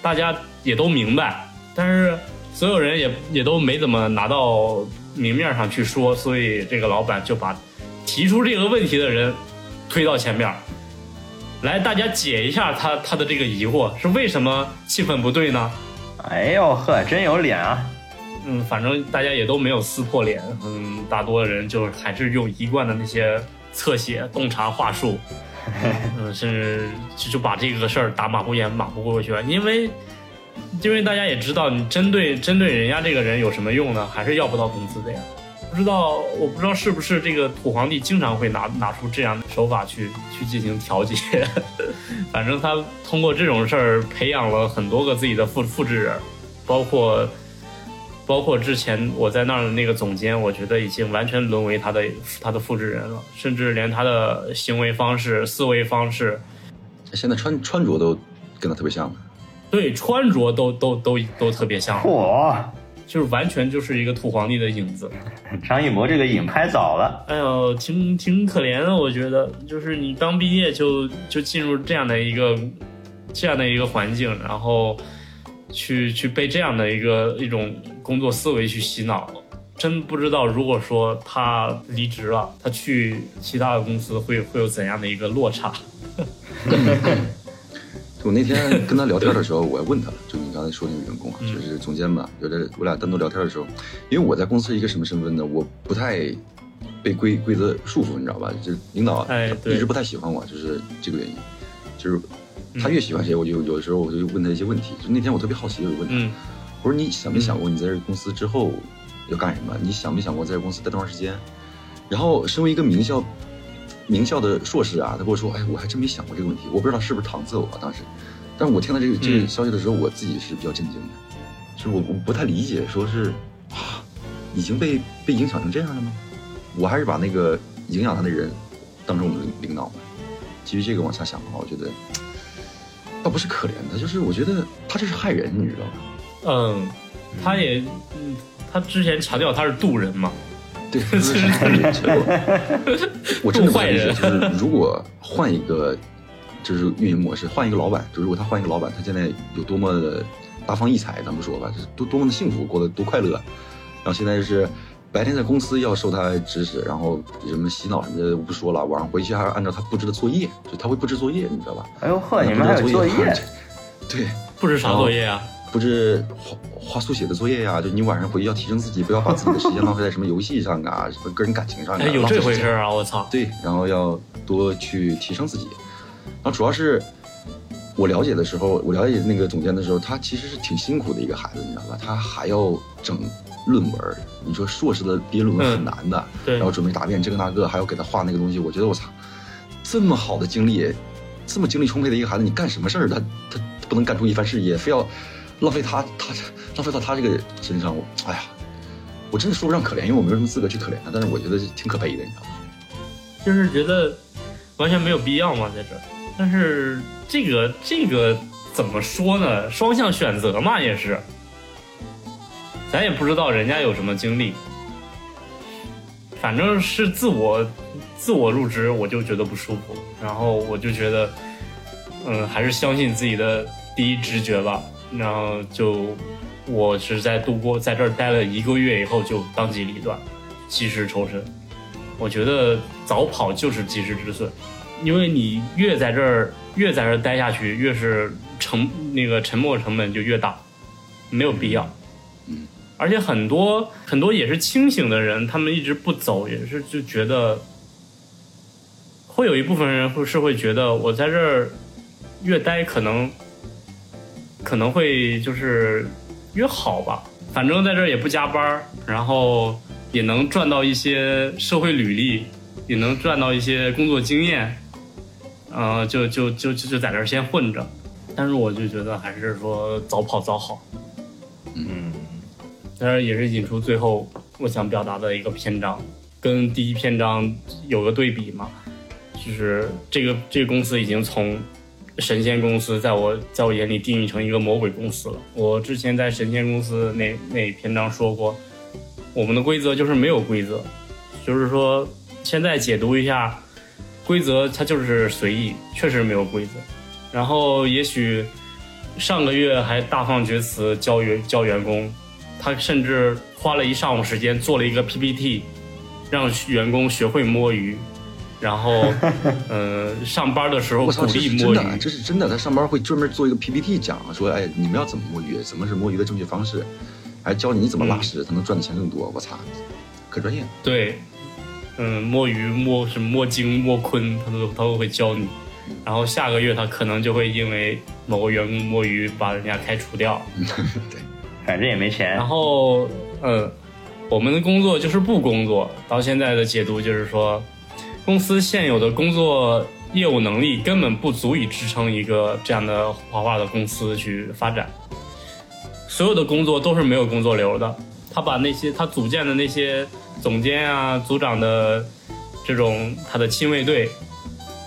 Speaker 2: 大家也都明白，但是所有人也也都没怎么拿到明面上去说，所以这个老板就把提出这个问题的人推到前面，来大家解一下他他的这个疑惑是为什么气氛不对呢？
Speaker 3: 哎呦呵，真有脸啊！
Speaker 2: 嗯，反正大家也都没有撕破脸，嗯，大多的人就是还是用一贯的那些侧写、洞察话术，嗯，甚至就就把这个事儿打马虎眼、马虎过去了。因为，因为大家也知道，你针对针对人家这个人有什么用呢？还是要不到工资的呀。不知道，我不知道是不是这个土皇帝经常会拿拿出这样的手法去去进行调节。反正他通过这种事儿培养了很多个自己的复复制人，包括。包括之前我在那儿的那个总监，我觉得已经完全沦为他的他的复制人了，甚至连他的行为方式、思维方式，
Speaker 1: 现在穿穿着都跟他特别像。
Speaker 2: 对穿着都都都都特别像，
Speaker 3: 嚯，
Speaker 2: 就是完全就是一个土皇帝的影子。
Speaker 3: 张艺谋这个影拍早了，
Speaker 2: 哎呦，挺挺可怜的，我觉得，就是你刚毕业就就进入这样的一个这样的一个环境，然后去去被这样的一个一种。工作思维去洗脑，真不知道如果说他离职了，他去其他的公司会会有怎样的一个落差。
Speaker 1: 我那天跟他聊天的时候，我还问他了，就你刚才说那个员工啊，就是总监嘛，有的我俩单独聊天的时候，因为我在公司一个什么身份呢？我不太被规规则束缚，你知道吧？就领导一直不太喜欢我，就是这个原因。就是他越喜欢谁，我就有的时候我就问他一些问题。就那天我特别好奇，我就问他。我说你想没想过你在这公司之后要干什么？你想没想过在这公司待多长时间？然后身为一个名校名校的硕士啊，他跟我说：“哎，我还真没想过这个问题。我不知道是不是搪塞我当时。但是我听到这个这个消息的时候，我自己是比较震惊的，就是我我不太理解，说是啊，已经被被影响成这样了吗？我还是把那个影响他的人当成我们的领导。基于这个往下想的话，我觉得倒不是可怜他，就是我觉得他这是害人，你知道吗？”
Speaker 2: 嗯，他也，嗯，他之前强调他是渡人嘛，
Speaker 1: 对，是 我真的坏人。就是如果换一个，就是运营模式，换一个老板，就如果他换一个老板，他现在有多么的大放异彩，咱们说吧，就是多多么的幸福，过得多快乐。然后现在是白天在公司要受他指使，然后什么洗脑什么的我不说了，晚上回去还要按照他布置的作业，就他会布置作业，你知道吧？
Speaker 3: 哎呦呵，你们还有作业？
Speaker 1: 对，
Speaker 2: 布置啥作业啊？
Speaker 1: 布置画画速写的作业呀，就你晚上回去要提升自己，不要把自己的时间浪费在什么游戏上啊，什么个人感情上。
Speaker 2: 哎，有这回事啊！我操。
Speaker 1: 对，然后要多去提升自己。然后主要是我了解的时候，我了解那个总监的时候，他其实是挺辛苦的一个孩子，你知道吧？他还要整论文，你说硕士的毕业论文很难的，
Speaker 2: 对。
Speaker 1: 然后准备答辩，这个那个，还要给他画那个东西。我觉得我操，这么好的精力，这么精力充沛的一个孩子，你干什么事儿他他不能干出一番事业，非要。浪费他，他浪费到他这个身上，我哎呀，我真的说不上可怜，因为我没有什么资格去可怜他，但是我觉得挺可悲的，你知道吗？
Speaker 2: 就是觉得完全没有必要嘛，在这。但是这个这个怎么说呢？双向选择嘛，也是，咱也不知道人家有什么经历，反正是自我自我入职，我就觉得不舒服，然后我就觉得，嗯，还是相信自己的第一直觉吧。然后就，我是在度过在这儿待了一个月以后就当机立断，及时抽身。我觉得早跑就是及时止损，因为你越在这儿越在这儿待下去，越是沉那个沉没成本就越大，没有必要。
Speaker 1: 嗯，
Speaker 2: 而且很多很多也是清醒的人，他们一直不走，也是就觉得，会有一部分人会是会觉得我在这儿越待可能。可能会就是约好吧，反正在这儿也不加班然后也能赚到一些社会履历，也能赚到一些工作经验，嗯，就就就就就在这儿先混着。但是我就觉得还是说早跑早好，
Speaker 1: 嗯，
Speaker 2: 当然也是引出最后我想表达的一个篇章，跟第一篇章有个对比嘛，就是这个这个公司已经从。神仙公司在我在我眼里定义成一个魔鬼公司了。我之前在神仙公司那那篇章说过，我们的规则就是没有规则，就是说现在解读一下，规则它就是随意，确实没有规则。然后也许上个月还大放厥词教员教员工，他甚至花了一上午时间做了一个 PPT，让员工学会摸鱼，然后 呃上班的时候鼓
Speaker 1: 我操，这
Speaker 2: 励摸鱼
Speaker 1: 是真的，，这是真的。他上班会专门做一个 PPT 讲，说，哎，你们要怎么摸鱼，什么是摸鱼的正确方式，还教你怎么拉屎才能赚的钱更多。我操，可专业。
Speaker 2: 对，嗯，摸鱼、摸什么摸鲸、摸鲲，他都他都会教你。然后下个月他可能就会因为某个员工摸鱼把人家开除掉。
Speaker 3: 对反正也没钱
Speaker 2: 然。后，嗯，我们的工作就是不工作。到现在的解读就是说，公司现有的工作业务能力根本不足以支撑一个这样的画画的公司去发展。所有的工作都是没有工作流的。他把那些他组建的那些总监啊、组长的这种他的亲卫队，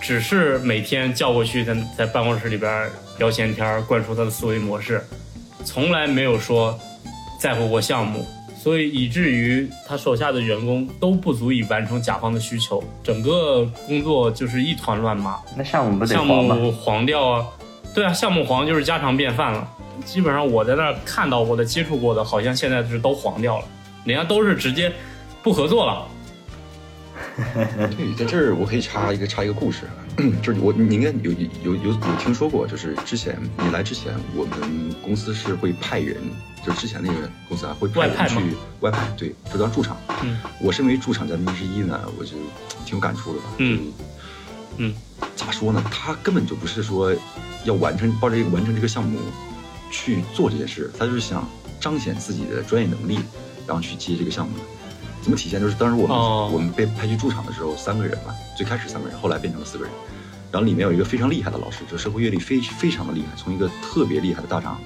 Speaker 2: 只是每天叫过去在在办公室里边聊闲天，灌输他的思维模式，从来没有说在乎过项目，所以以至于他手下的员工都不足以完成甲方的需求，整个工作就是一团乱麻。
Speaker 3: 那项目不得
Speaker 2: 项
Speaker 3: 黄吗？
Speaker 2: 目黄掉啊，对啊，项目黄就是家常便饭了。基本上我在那儿看到过的、接触过的，好像现在是都黄掉了，人家都是直接不合作了。
Speaker 1: 对，在这儿我可以插一个插一个故事，就是我你应该有有有有听说过，就是之前你来之前，我们公司是会派人，就之前那个公司啊会派人去外派，对，就当驻场。
Speaker 2: 嗯，
Speaker 1: 我身为驻场嘉宾之一呢，我就挺有感触的吧。
Speaker 2: 嗯嗯，
Speaker 1: 咋说呢？他根本就不是说要完成抱着一个完成这个项目去做这件事，他就是想彰显自己的专业能力，然后去接这个项目的。怎么体现？就是当时我们、
Speaker 2: 哦
Speaker 1: 我们被派去驻场的时候，三个人嘛，最开始三个人，后来变成了四个人。然后里面有一个非常厉害的老师，就社会阅历非非常的厉害，从一个特别厉害的大厂，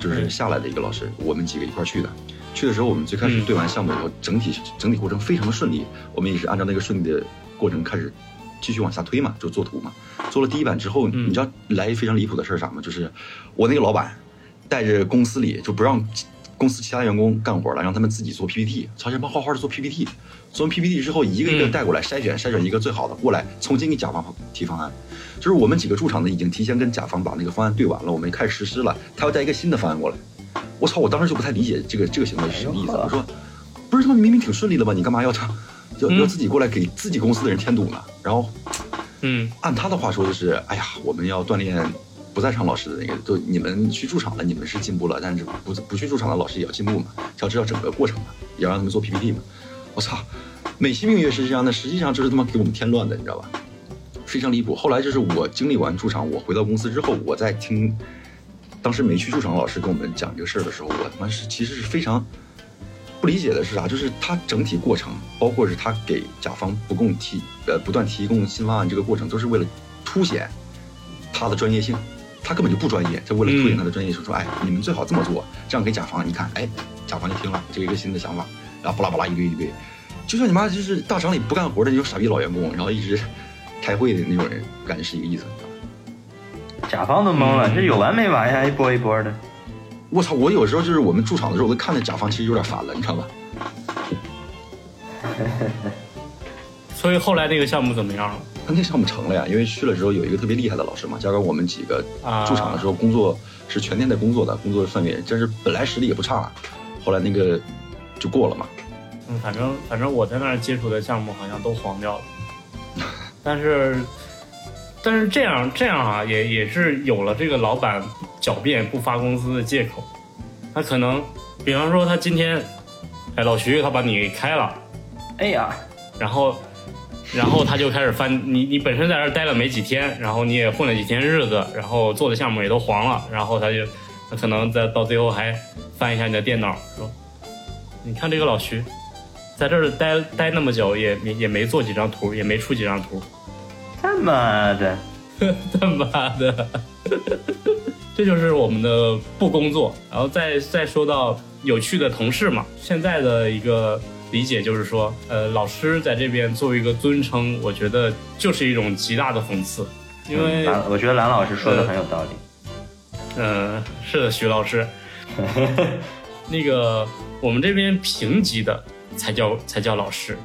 Speaker 1: 就是
Speaker 2: 嗯
Speaker 1: 下来的一个老师，我们几个一块去的。去的时候，我们最开始
Speaker 2: 嗯
Speaker 1: 对完项目以后，整体整体过程非常的顺利，我们也是按照那个顺利的过程开始继续往下推嘛，就做图嘛。做了第一版之后，
Speaker 2: 嗯
Speaker 1: 你知道来非常离谱的事儿啥吗？就是我那个老板带着公司里就不让公司其他员工干活了，让他们自己做 PPT，朝前帮画画的做 PPT，做完 PPT 之后一个一个
Speaker 2: 嗯
Speaker 1: 带过来筛选，筛选一个最好的过来，重新给甲方提方案。就是我们几个驻场的已经提前跟甲方把那个方案对完了，我们开始实施了，他要带一个新的方案过来。我操！我当时就不太理解这个这个行为是什么意思。我说，不是他们明明挺顺利的吗？你干嘛要他要
Speaker 2: 嗯
Speaker 1: 要自己过来给自己公司的人添堵呢？然后
Speaker 2: 嗯
Speaker 1: 按他的话说就是，哎呀，我们要锻炼不在场老师的那个，就你们去驻场了，你们是进步了，但是不不去驻场的老师也要进步嘛，要知道整个过程嘛，也要让他们做 PPT 嘛。我操，美其名曰是这样的，实际上就是他妈给我们添乱的，你知道吧？非常离谱。后来就是我经历完驻场，我回到公司之后，我在听当时没去驻场老师跟我们讲这个事儿的时候，我他妈是其实是非常不理解的是啥？就是他整体过程，包括是他给甲方不供提呃不断提供新方案这个过程，都是为了凸显他的专业性。他根本就不专业，就为了凸显他的专业性，说哎，你们最好这么做，这样给甲方一看，哎，甲方就听了，这一个新的想法，然后巴拉巴拉一堆一堆，就像你妈就是大厂里不干活的那种傻逼老员工，然后一直开会的那种人，感觉是一个意思。
Speaker 3: 甲方都懵了，
Speaker 2: 嗯
Speaker 3: 这有完没完呀？一波一波的。
Speaker 1: 我操！我有时候就是我们驻场的时候，我都看着甲方其实有点烦了，你知道吧？
Speaker 2: 所以后来那个项目怎么样了？
Speaker 1: 那那项目成了呀，因为去了之后有一个特别厉害的老师嘛，加上我们几个
Speaker 2: 啊
Speaker 1: 驻场的时候工作是全天在工作的，工作氛围，但是本来实力也不差，后来那个就过了嘛。
Speaker 2: 嗯，反正反正我在那儿接触的项目好像都黄掉了，但是但是这样这样啊，也也是有了这个老板狡辩不发工资的借口，他可能比方说他今天，哎老徐他把你给开了，
Speaker 3: 哎呀，
Speaker 2: 然后然后他就开始翻你你本身在这待了没几天，然后你也混了几天日子，然后做的项目也都黄了，然后他就他可能在到最后还翻一下你的电脑，说你看这个老徐。在这儿待待那么久，也也也没做几张图，也没出几张图，
Speaker 3: 他妈的，
Speaker 2: 他妈的，这就是我们的不工作。然后再再说到有趣的同事嘛，现在的一个理解就是说，呃，老师在这边作为一个尊称，我觉得就是一种极大的讽刺，因为
Speaker 3: 蓝，我觉得蓝老师说的
Speaker 2: 呃
Speaker 3: 很有道理。
Speaker 2: 嗯，是的，徐老师，那个我们这边评级的才叫才叫老师。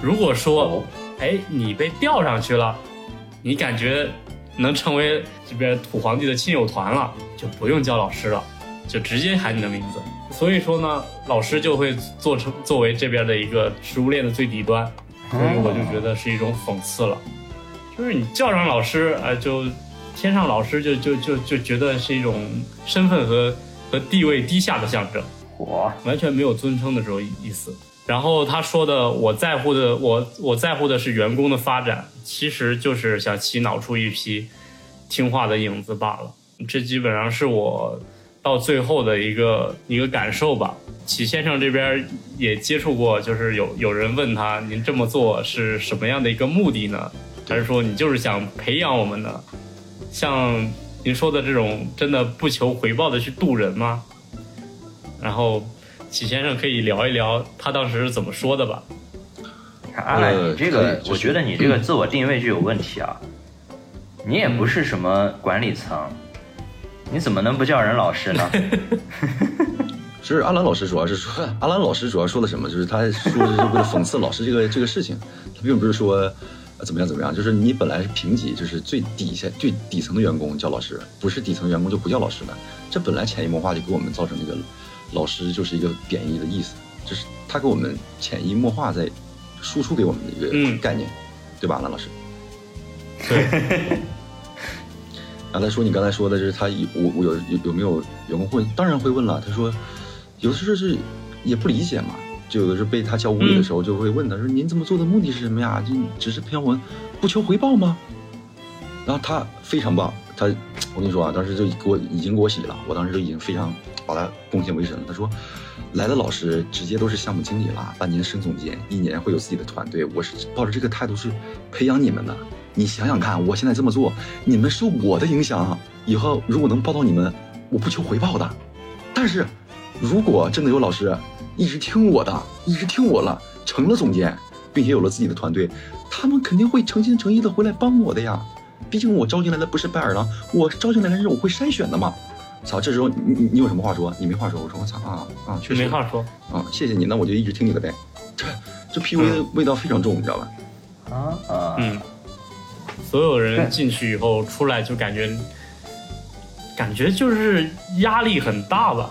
Speaker 2: 如果说，
Speaker 3: 哦
Speaker 2: 哎，你被调上去了，你感觉能成为这边土皇帝的亲友团了，就不用叫老师了，就直接喊你的名字。所以说呢，老师就会做成作为这边的一个食物链的最底端，所以我就觉得是一种讽刺了。就是你叫上老师，啊、就天上老师就就就就觉得是一种身份和和地位低下的象征。
Speaker 3: 我
Speaker 2: 完全没有尊称的这种意思。然后他说的，我在乎的，我我在乎的是员工的发展，其实就是想洗脑出一批听话的影子罢了。这基本上是我到最后的一个一个感受吧。齐先生这边也接触过，就是有有人问他，您这么做是什么样的一个目的呢？还是说你就是想培养我们呢？像您说的这种，真的不求回报的去渡人吗？然后，启先生可以聊一聊他当时是怎么说的吧？
Speaker 3: 阿兰，
Speaker 1: 呃
Speaker 3: 你这个，我觉得你这个自我定位就有问题啊！你也不是什么管理层，你怎么能不叫人老师呢？
Speaker 1: 其实阿兰老师主要是说，阿兰老师主要说的什么？就是他说是为了讽刺老师这个这个事情，他并不是说呃怎么样怎么样，就是你本来是平级，就是最底下最底层的员工叫老师，不是底层员工就不叫老师的。这本来潜移默化就给我们造成这个老师就是一个贬义的意思，就是他给我们潜移默化在输出给我们的一
Speaker 2: 嗯
Speaker 1: 个概念，对吧，阿兰老师？
Speaker 2: 对，
Speaker 1: 然后他说你刚才说的就是他有我我有有有没有员工会？当然会问了。他说有的时候是也不理解嘛，就有的时候被他叫屋里的时候就会问他说您这么做的目的是什么呀？就只是培养我们不求回报吗？然后他非常棒，他我跟你说啊，当时就给我已经给我洗了，我当时就已经非常把他贡献为神了。他说来的老师直接都是项目经理了，半年升总监，一年会有自己的团队。我是抱着这个态度是培养你们的。你想想看，我现在这么做，你们受我的影响，以后如果能帮到你们，我不求回报的。但是，如果真的有老师一直听我的，一直听我了，成了总监，并且有了自己的团队，他们肯定会诚心诚意的回来帮我的呀。毕竟我招进来的不是白眼狼，我招进来的人我会筛选的嘛。操，这时候你你你有什么话说？你没话说。我说我操啊啊，确实
Speaker 2: 没话说。
Speaker 1: 啊，谢谢你，那我就一直听你的呗。这这 PUA 的味道非常重，你知道吧？
Speaker 3: 啊啊，
Speaker 2: 嗯，所有人进去以后出来就感觉，感觉就是压力很大吧。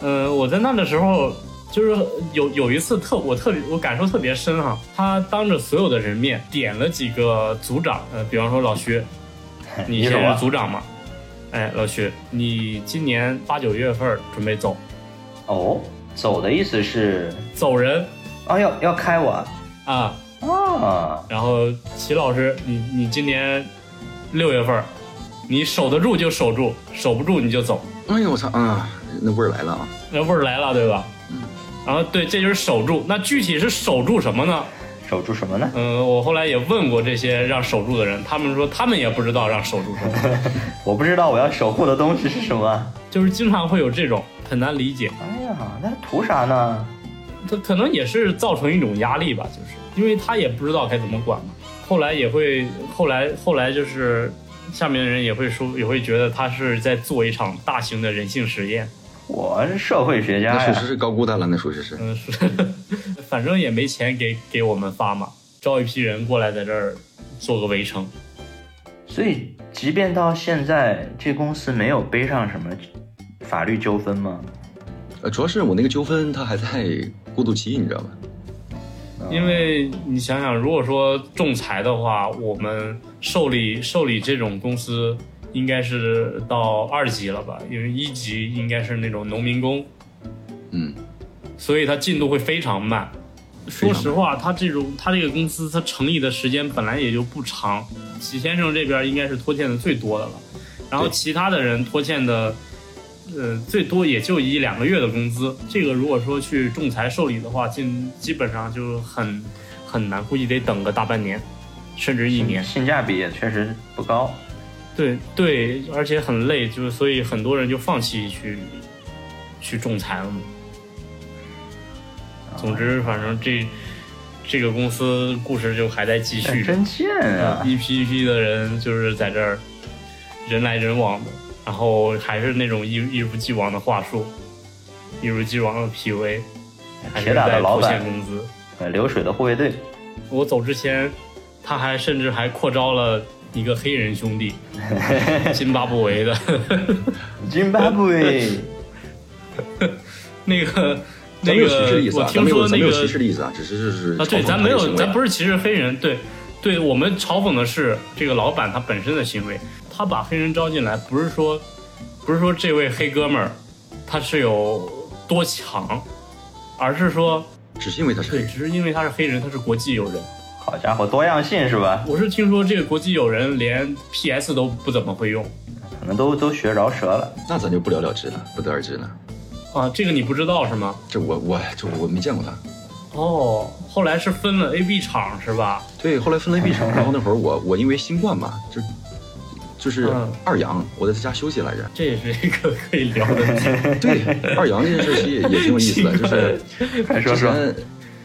Speaker 2: 嗯、我在那的时候，就是有有一次特我特别我感受特别深哈，他当着所有的人面点了几个组长，呃，比方说老薛，你现在
Speaker 3: 是
Speaker 2: 组长嘛？哎，老薛，你今年八九月份准备走，
Speaker 3: 哦，走的意思是
Speaker 2: 走人
Speaker 3: 哦，要要开我
Speaker 2: 啊。
Speaker 3: 啊？
Speaker 2: 然后齐老师，你你今年六月份，你守得住就守住，守不住你就走，
Speaker 1: 哎呦我操啊，那味儿来了啊！
Speaker 2: 那味儿来了，对吧？
Speaker 1: 嗯。
Speaker 2: 然后对，这就是守住。那具体是守住什么呢？
Speaker 3: 守住什么呢？
Speaker 2: 嗯、我后来也问过这些让守住的人，他们说他们也不知道让守住什么，
Speaker 3: 我不知道我要守护的东西是什么。
Speaker 2: 就是经常会有这种很难理解。
Speaker 3: 哎呀，那图啥呢？
Speaker 2: 他可能也是造成一种压力吧，就是因为他也不知道该怎么管嘛。后来也会，后来后来就是下面的人也会说，也会觉得他是在做一场大型的人性实验。
Speaker 3: 我是社会学家呀
Speaker 1: 那属实。是高估他了，那属实是。
Speaker 2: 嗯，是，反正也没钱给给我们发嘛，招一批人过来在这儿做个围城。
Speaker 3: 所以，即便到现在，这公司没有背上什么法律纠纷吗？
Speaker 1: 呃，主要是我那个纠纷它还在过渡期，你知道吧？
Speaker 2: 因为你想想，如果说仲裁的话，我们受理受理这种公司应该是到二级了吧？因为一级应该是那种农民工，
Speaker 1: 嗯，
Speaker 2: 所以它进度会非常慢。
Speaker 1: 非常慢
Speaker 2: 说实话，他这种他这个公司他成立的时间本来也就不长，齐先生这边应该是拖欠的最多的了，然后其他的人拖欠的，呃，最多也就一两个月的工资。这个如果说去仲裁受理的话，基基本上就很很难，估计得等个大半年，甚至一年。
Speaker 3: 性价比也确实不高。
Speaker 2: 对对，而且很累，就是所以很多人就放弃去去仲裁了嘛。总之，反正这这个公司故事就还在继续，
Speaker 3: 真贱啊！
Speaker 2: 一批一批的人就是在这儿人来人往的，然后还是那种一一如既往的话术，一如既往的 PUA，还是
Speaker 3: 铁打的
Speaker 2: 在拖
Speaker 3: 老板
Speaker 2: 欠工资。
Speaker 3: 呃流水的护卫队，
Speaker 2: 我走之前，他还甚至还扩招了一个黑人兄弟，津巴布韦的。
Speaker 3: 津巴布韦，
Speaker 2: 那个那个我听说那
Speaker 1: 个没有歧视
Speaker 2: 个
Speaker 1: 的意思啊，只是是
Speaker 2: 啊，对，咱没有，咱不
Speaker 1: 是
Speaker 2: 是歧视黑人，对，对我们嘲讽的是这个老板他本身的行为，他把黑人招进来，不是说不是说这位黑哥们儿他是有多强，而是说
Speaker 1: 只是因为他是黑
Speaker 2: 对，
Speaker 1: 人，
Speaker 2: 只是因为他是黑人，他是国际友人。
Speaker 3: 好家伙，多样性是吧？
Speaker 2: 我是听说这个国际友人连 PS 都不怎么会用
Speaker 3: 可能都都学饶舌了。
Speaker 1: 那咱就不了了之了，不得而知了。
Speaker 2: 啊，这个你不知道是吗？
Speaker 1: 这我我这我没见过他。
Speaker 2: 哦，后来是分了 A、B 厂是吧？
Speaker 1: 对，后来分了 A、B 厂，然后那会儿我我因为新冠嘛，就就是
Speaker 2: 嗯
Speaker 1: 二阳，我在家休息来着。
Speaker 2: 这也是一个可以聊的。
Speaker 1: 对，二阳这件事其实也也挺有意思的，就是之前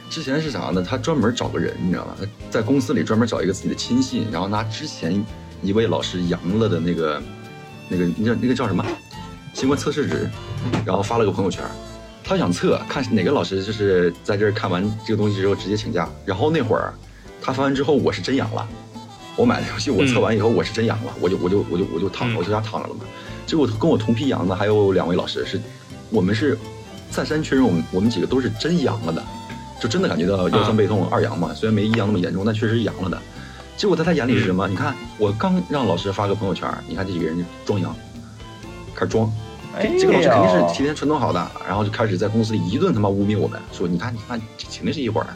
Speaker 1: 之前是啥呢？他专门找个人，你知道吗？他在公司里专门找一个自己的亲信，然后拿之前一位老师阳了的那个那个那叫那个叫什么新冠测试纸，然后发了个朋友圈。他想测看哪个老师就是在这儿看完这个东西之后直接请假，然后那会儿他发完之后我是真阳了，我买的游戏我测完以后我是真阳了，我就我就我就我就躺
Speaker 2: 嗯
Speaker 1: 我就家躺着了嘛。结果跟我同批阳的还有两位老师是，我们是再三确认我们我们几个都是真阳了的，就真的感觉到腰酸背痛、二阳嘛，虽然没一阳那么严重，但确实是阳了的。结果在他眼里是什么？你看我刚让老师发个朋友圈，你看这几个人就装阳，开始装。
Speaker 3: 哎
Speaker 1: 这个老师肯定是提前串通好的，然后就开始在公司里一顿他妈污蔑我们，说你看你看这肯定是一伙儿的，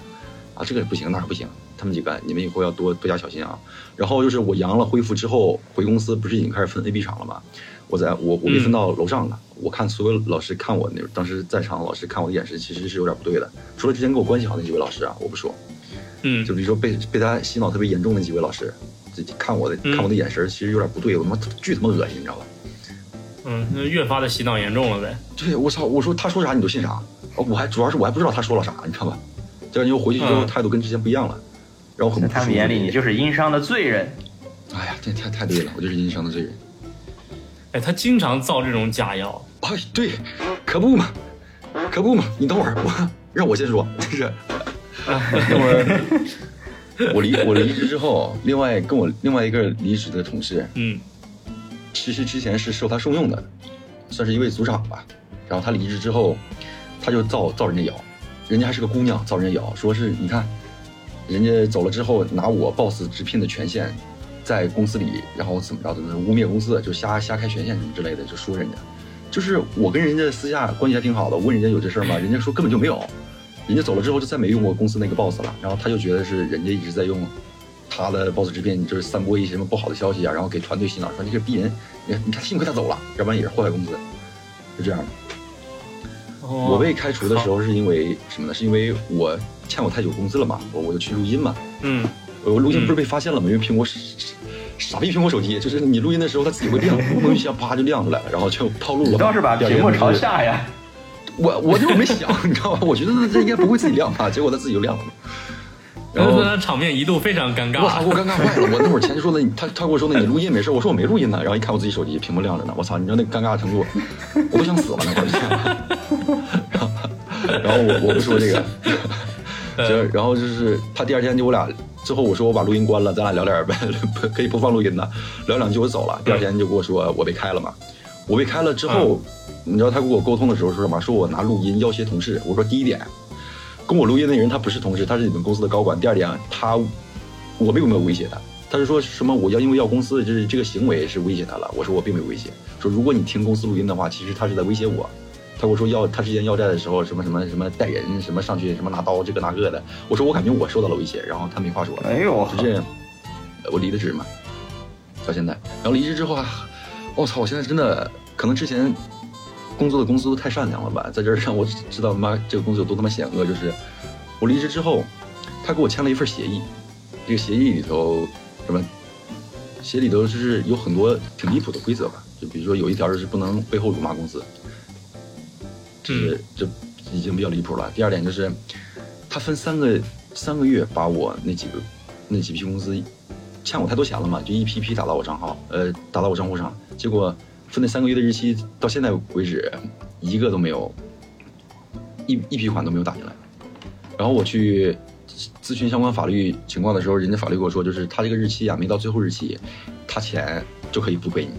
Speaker 1: 啊这个不行那个不行，他们几个你们以后要多多加小心啊。然后就是我阳了恢复之后回公司，不是已经开始分 A、B 场了吗？我在我我被分到楼上了，我看所有老师看我那当时在场老师看我的眼神其实是有点不对的，除了之前跟我关系好那几位老师啊，我不说，
Speaker 2: 嗯
Speaker 1: 就比如说被被他洗脑特别严重的几位老师，这看我的
Speaker 2: 嗯
Speaker 1: 看我的眼神其实有点不对，我他妈巨他妈恶心，你知道吧？
Speaker 2: 嗯，那越发的洗脑严重了呗。
Speaker 1: 对，我操！我说他说啥你都信啥？哦，我还主要是我还不知道他说了啥，你知道吧？这样你回去之后
Speaker 2: 嗯
Speaker 1: 态度跟之前不一样了，然后很
Speaker 3: 在他们眼里，你就是殷商的罪人。
Speaker 1: 哎呀，这太太对了，我就是殷商的罪人。
Speaker 2: 哎，他经常造这种假药。
Speaker 1: 哎，对，可不嘛，可不嘛！你等会儿，我让我先说，就是等会儿我离我离职之后，另外跟我另外一个离职的同事，
Speaker 2: 嗯
Speaker 1: 其实之前是受他受用的，算是一位组长吧。然后他离职之后，他就造造人家谣，人家还是个姑娘，造人家谣，说是你看，人家走了之后拿我 boss 直聘的权限，在公司里，然后怎么着怎么着污蔑公司，就瞎瞎开权限什么之类的，就说人家。就是我跟人家私下关系还挺好的，我问人家有这事儿吗？人家说根本就没有，人家走了之后就再没用过公司那个 boss 了，然后他就觉得是人家一直在用他的 boss 直聘，就是散播一些什么不好的消息啊，然后给团队洗脑，说你这逼人，你看你看幸亏他走了，要不然也是祸害公司，是这样的。
Speaker 2: 哦
Speaker 1: 我被开除的时候是因为什么呢？是因为我欠我太久工资了嘛，我我就去录音嘛，
Speaker 2: 嗯
Speaker 1: 我录音不是被发现了吗？因为苹果傻傻逼苹果手机，就是你录音的时候它自己会亮，莫名其妙啪就亮出来了，然后就套路了。
Speaker 3: 你倒是把屏幕朝下呀！
Speaker 1: 我我就是没想，你知道吗？我觉得这应该不会自己亮吧，结果它自己就亮了。然后
Speaker 2: 然后他场面一度非常尴
Speaker 1: 我操。我尴尬坏了！我那会儿前就说的，他他跟我说的，你录音没事，我说我没录音呢。然后一看我自己手机屏幕亮着呢，我操！你知道那尴尬程度，我都想死了那会儿。然后然后我我不说这个，就然后就是他第二天就我俩之后我说我把录音关了，咱俩聊点儿呗，可以不放录音的，聊两句我走了。第二天就跟我说我被开了嘛，我被开了之后，你知道他跟我沟通的时候说什么？说我拿录音要挟同事。我说第一点，跟我录音的人他不是同事，他是你们公司的高管。第二点，他我并没有威胁他，他是说什么我要因为要公司就是这个行为是威胁他了。我说我并没有威胁，说如果你听公司录音的话，其实他是在威胁我。他跟我说要他之前要债的时候什么什么什么带人什么上去什么拿刀这个那个的，我说我感觉我受到了威胁，然后他没话说了。
Speaker 3: 哎呦，
Speaker 1: 就这样，我离的职嘛，到现在。然后离职之后啊，我、操！我现在真的可能之前工作的公司都太善良了吧，在这儿让我知道他妈这个公司有多他妈险恶。就是我离职之后，他给我签了一份协议，这个协议里头什么？协议里头就是有很多挺离谱的规则吧，就比如说有一条就是不能背后辱骂公司，这是这已经比较离谱了。第二点就是，他分三个三个月把我那几个那几批公司欠我太多钱了嘛，就一批批打到我账号，呃，打到我账户上，结果分那三个月的日期到现在为止，一个都没有，一一批款都没有打进来。然后我去咨询相关法律情况的时候，人家法律跟我说，就是他这个日期啊，没到最后日期，他钱就可以不给你。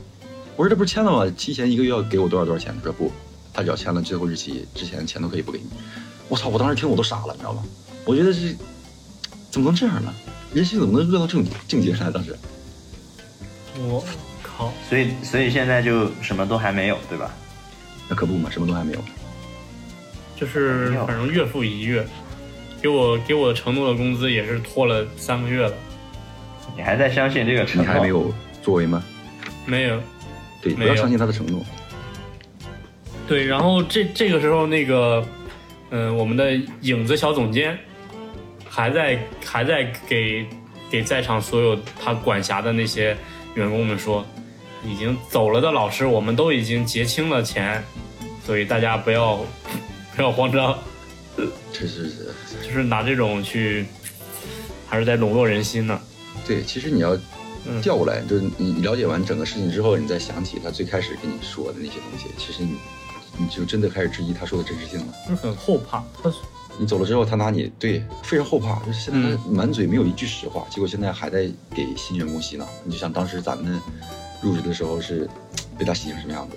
Speaker 1: 我说这不是签了吗？提前一个月要给我多少多少钱？他说不，他只要签了最后日期之前，钱都可以不给你。我操！我当时听我都傻了，你知道吗？我觉得这怎么能这样呢？人性怎么能恶到这种境界上？当时
Speaker 2: 我靠，
Speaker 3: 所以所以现在就什么都还没有，对吧？
Speaker 1: 那可不嘛，什么都还没有。
Speaker 2: 就是反正月复一月，给我给我承诺的工资也是拖了三个月了，
Speaker 3: 你还在相信这个承诺？
Speaker 1: 你还没有作为吗？
Speaker 2: 没有。
Speaker 1: 对，不
Speaker 2: 没有
Speaker 1: 要相信他的承诺。
Speaker 2: 对，然后这这个时候，那个，嗯、我们的影子小总监还在还在给给在场所有他管辖的那些员工们说，已经走了的老师，我们都已经结清了钱，所以大家不要 不要慌张，
Speaker 1: 这是
Speaker 2: 就是拿这种去，还是在笼络人心呢。
Speaker 1: 对，其实你要
Speaker 2: 嗯
Speaker 1: 调过来，就是你了解完整个事情之后，你再想起他最开始跟你说的那些东西，其实你你就真的开始质疑他说的真实性了。
Speaker 2: 就是很后怕，他
Speaker 1: 你走了之后，他拿你对非常后怕，就是现在他满嘴没有一句实话，结果现在还在给新员工洗脑。你就想当时咱们入职的时候是被他洗成什么样子？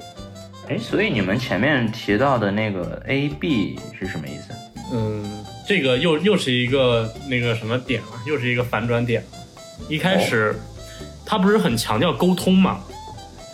Speaker 3: 哎，所以你们前面提到的那个 A B 是什么意思？
Speaker 2: 嗯，这个又又是一个那个什么点啊，又是一个反转点。一开始、他不是很强调沟通嘛，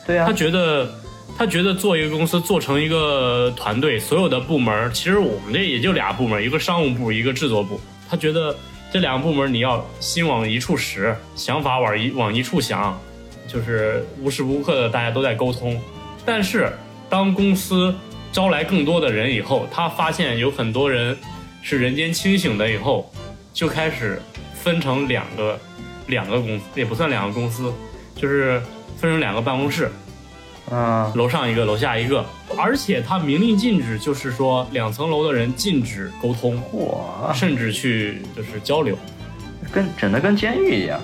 Speaker 3: 对啊
Speaker 2: 他，觉得他觉得做一个公司做成一个团队，所有的部门，其实我们这也就俩部门，一个商务部，一个制作部。他觉得这两个部门你要心往一处使，想法往一往一处想，就是无时无刻的大家都在沟通。但是当公司招来更多的人以后，他发现有很多人是人间清醒的，以后就开始分成两个两个公司，也不算两个公司，就是分成两个办公室，
Speaker 3: 嗯，
Speaker 2: 楼上一个，楼下一个，而且他明令禁止，就是说两层楼的人禁止沟通，
Speaker 3: 嚯，
Speaker 2: 甚至去就是交流。
Speaker 3: 跟整的跟监狱一样。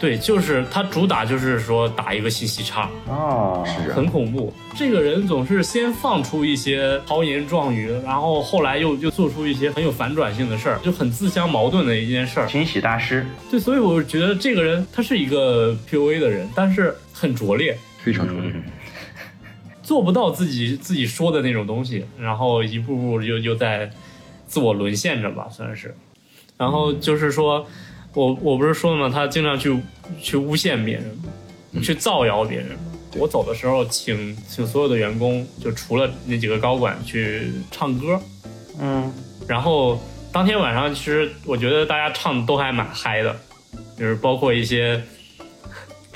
Speaker 2: 对，就是他主打就是说打一个信息差，
Speaker 3: 哦，
Speaker 1: 是啊。
Speaker 2: 很，恐怖。这个人总是先放出一些豪言壮语，然后后来又又做出一些很有反转性的事儿，就很自相矛盾的一件事儿。
Speaker 3: 清洗大师，
Speaker 2: 对，所以我觉得这个人他是一个 PUA 的人，但是很拙劣，
Speaker 1: 非常拙劣。
Speaker 3: 嗯，
Speaker 2: 做不到自己自己说的那种东西，然后一步步又又在自我沦陷着吧，算是。然后就是说，我我不是说了吗？他经常去去诬陷别人，去造谣别人。我走的时候请请所有的员工，就除了那几个高管去唱歌，
Speaker 3: 嗯，
Speaker 2: 然后当天晚上，其实我觉得大家唱的都还蛮嗨的，就是包括一些，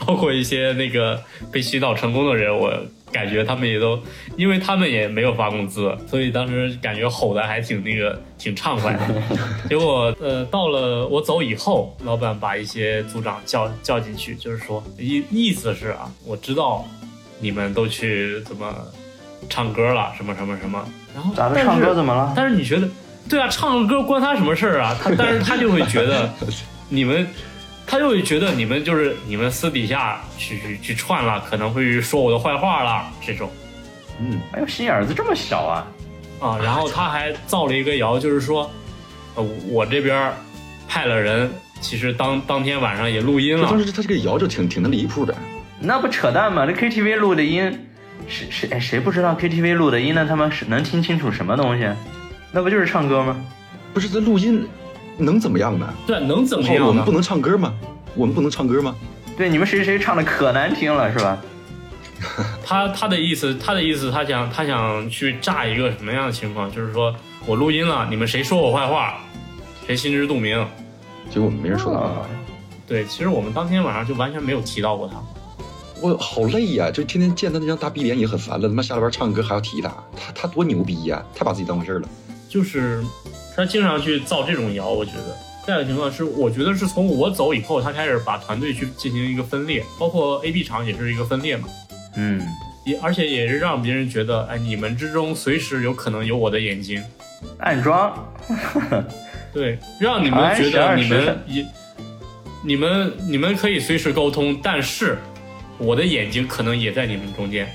Speaker 2: 包括一些那个被洗脑成功的人，我感觉他们也都，因为他们也没有发工资，所以当时感觉吼的还挺那个挺畅快的。结果呃，到了我走以后，老板把一些组长叫叫进去，就是说意意思是啊，我知道你们都去怎么唱歌了，什么什么什么，然后
Speaker 3: 咋的？唱歌怎么了？
Speaker 2: 但是你觉得，对啊，唱个歌关他什么事儿啊？他但是他就会觉得 你们，他就会觉得你们就是你们私底下去去去串了，可能会说我的坏话了这种
Speaker 1: 嗯，
Speaker 3: 哎呦，心眼子这么小啊！
Speaker 2: 啊。然后他还造了一个谣，就是说，呃，我这边派了人，其实当当天晚上也录音了
Speaker 1: 就当，时他这个谣就挺挺的离谱的。
Speaker 3: 那不扯淡吗？这 KTV 录的音，谁谁哎谁不知道 KTV 录的音呢？他妈是能听清楚什么东西？那不就是唱歌吗？
Speaker 1: 不是这录音能怎么样呢？
Speaker 2: 对，能怎么样
Speaker 1: 我们不？能唱歌吗？我们不能唱歌吗？
Speaker 3: 对，你们谁谁唱的可难听了是吧？
Speaker 2: 他他的意思，他的意思，他想他想去炸一个什么样的情况？就是说我录音了，你们谁说我坏话，谁心知肚明。
Speaker 1: 结果我们没人说他坏话。
Speaker 2: 对，其实我们当天晚上就完全没有提到过他。
Speaker 1: 我好累呀、就天天见他那张大逼脸也很烦了，他妈下了班唱歌还要提他，他他多牛逼呀、太把自己当回事儿了。
Speaker 2: 就是他经常去造这种谣，我觉得。这样的情况是，我觉得是从我走以后，他开始把团队去进行一个分裂，包括 A、B 厂也是一个分裂嘛，
Speaker 3: 嗯，
Speaker 2: 也而且也是让别人觉得，哎，你们之中随时有可能有我的眼睛，
Speaker 3: 暗装，
Speaker 2: 对，让你们觉
Speaker 3: 哎12
Speaker 2: 得你们也，你们你们可以随时沟通，但是我的眼睛可能也在你们中间。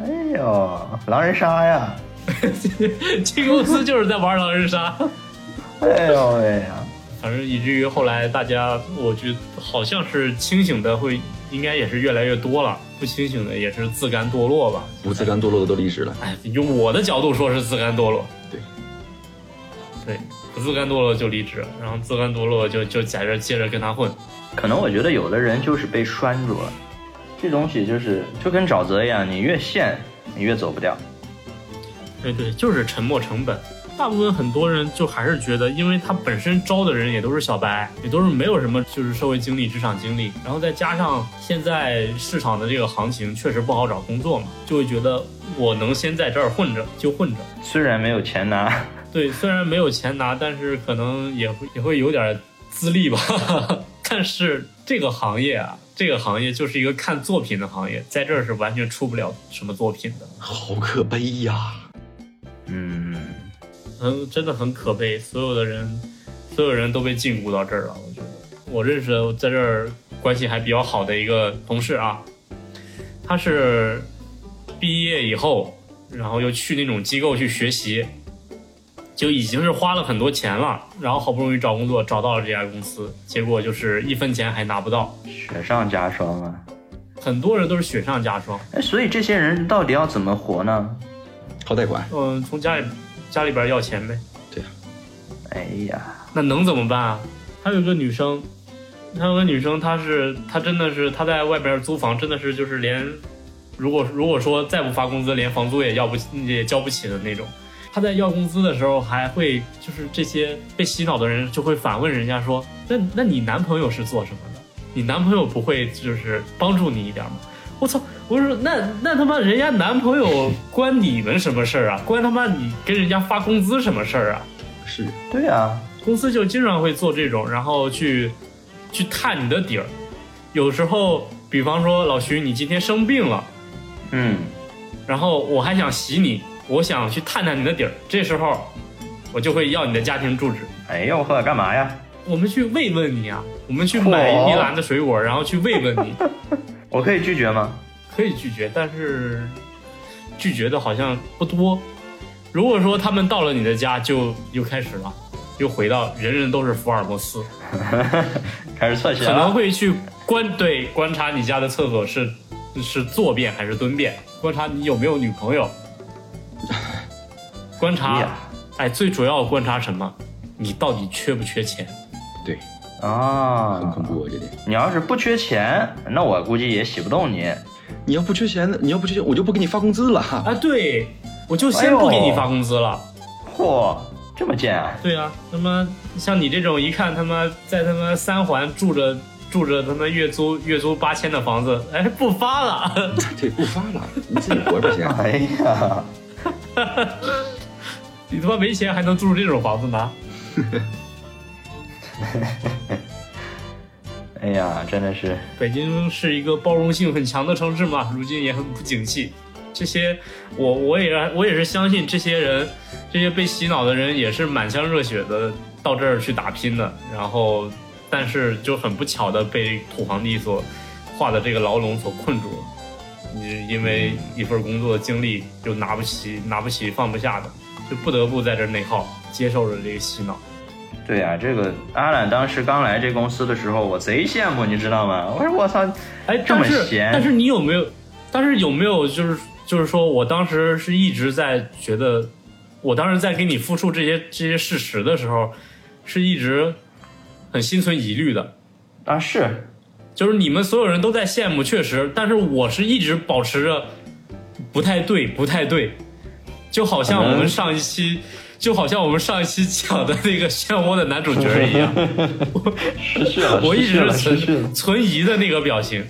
Speaker 3: 哎呦，狼人杀呀！
Speaker 2: 这公司就是在玩狼人杀。
Speaker 3: 哎呦喂呀！
Speaker 2: 反正以至于后来大家，我觉得好像是清醒的会，应该也是越来越多了，不清醒的也是自甘堕落吧。
Speaker 1: 不自甘堕落的都离职了。
Speaker 2: 哎，用我的角度说是自甘堕落，
Speaker 1: 对，
Speaker 2: 对，不自甘堕落就离职，然后自甘堕落就就在这接着跟他混。
Speaker 3: 可能我觉得有的人就是被拴住了，这东西就是就跟沼泽一样，你越陷你越走不掉。
Speaker 2: 对对，就是沉没成本。大部分很多人就还是觉得，因为他本身招的人也都是小白，也都是没有什么就是社会经历、职场经历，然后再加上现在市场的这个行情确实不好找工作嘛，就会觉得我能先在这儿混着就混着。
Speaker 3: 虽然没有钱拿，
Speaker 2: 对，虽然没有钱拿，但是可能也会也会有点资历吧。但是这个行业啊，这个行业就是一个看作品的行业，在这儿是完全出不了什么作品的。
Speaker 1: 好可悲呀！
Speaker 3: 嗯，
Speaker 2: 很，真的很可悲，所有的人，所有人都被禁锢到这儿了。我觉得，我认识的在这儿关系还比较好的一个同事啊，他是毕业以后，然后又去那种机构去学习，就已经是花了很多钱了，然后好不容易找工作找到了这家公司，结果就是一分钱还拿不到，
Speaker 3: 雪上加霜啊！
Speaker 2: 很多人都是雪上加霜。
Speaker 3: 哎，所以这些人到底要怎么活呢？
Speaker 1: 靠贷款，
Speaker 2: 嗯，从家里家里边要钱呗。
Speaker 3: 对呀哎呀，
Speaker 2: 那能怎么办啊？还有一个女生，还有个女生，她是她真的是她在外边租房，真的是就是连，如果如果说再不发工资，连房租也要不也交不起的那种。她在要工资的时候，还会就是这些被洗脑的人就会反问人家说：“那那你男朋友是做什么的？你男朋友不会就是帮助你一点吗？”我操！我说那那他妈人家男朋友关你们什么事儿啊？关他妈你跟人家发工资什么事儿啊？
Speaker 1: 是
Speaker 3: 对啊，
Speaker 2: 公司就经常会做这种，然后去去探你的底儿。有时候，比方说老徐，你今天生病了，
Speaker 3: 嗯，
Speaker 2: 然后我还想洗你，我想去探探你的底儿，这时候我就会要你的家庭住址。
Speaker 3: 哎呦呵，干嘛呀？
Speaker 2: 我们去慰问你啊，我们去买一批篮子水果，然后去慰问你。
Speaker 3: 我可以拒绝吗？
Speaker 2: 可以拒绝，但是拒绝的好像不多。如果说他们到了你的家，就又开始了，又回到人人都是福尔摩斯，
Speaker 3: 开始测写
Speaker 2: 可能。会去观对观察你家的厕所是是坐便还是蹲便，观察你有没有女朋友，观察
Speaker 3: 呀
Speaker 2: 哎，最主要观察什么？你到底缺不缺钱？
Speaker 1: 对，
Speaker 3: 啊，
Speaker 1: 很恐怖啊这点。
Speaker 3: 你要是不缺钱，那我估计也洗不动你。
Speaker 1: 你要不缺钱，你要不缺钱，我就不给你发工资了。
Speaker 2: 啊，对，我就先不给你发工资了。
Speaker 3: 嚯，这么贱啊！
Speaker 2: 对啊，他妈像你这种一看他妈在他妈三环住着住着他妈月租月租八千的房子，哎不发了，
Speaker 1: 对，不发了，你自己活着先。
Speaker 3: 哎呀，
Speaker 2: 你他妈没钱还能住这种房子呢？
Speaker 3: 哎呀，真的是，
Speaker 2: 北京是一个包容性很强的城市嘛，如今也很不景气。这些我我也我也是相信这些人，这些被洗脑的人也是满腔热血的到这儿去打拼的，然后但是就很不巧的被土皇帝所画的这个牢笼所困住了。你因为一份工作经历就拿不起拿不起放不下的，就不得不在这儿内耗，接受着这个洗脑。
Speaker 3: 对呀、这个阿懒当时刚来这公司的时候，我贼羡慕，你知道吗？我说我操，
Speaker 2: 哎，
Speaker 3: 这么闲
Speaker 2: 但是你有没有？但是有没有就是就是说我当时是一直在觉得，我当时在给你复述这些这些事实的时候，是一直很心存疑虑的。
Speaker 3: 啊是，
Speaker 2: 就是你们所有人都在羡慕，确实，但是我是一直保持着不太对，不太对，就好像我们上一期，就好像我们上一期讲的那个漩涡的男主角一样，
Speaker 3: 失去了，
Speaker 2: 我一直是存存疑的那个表情。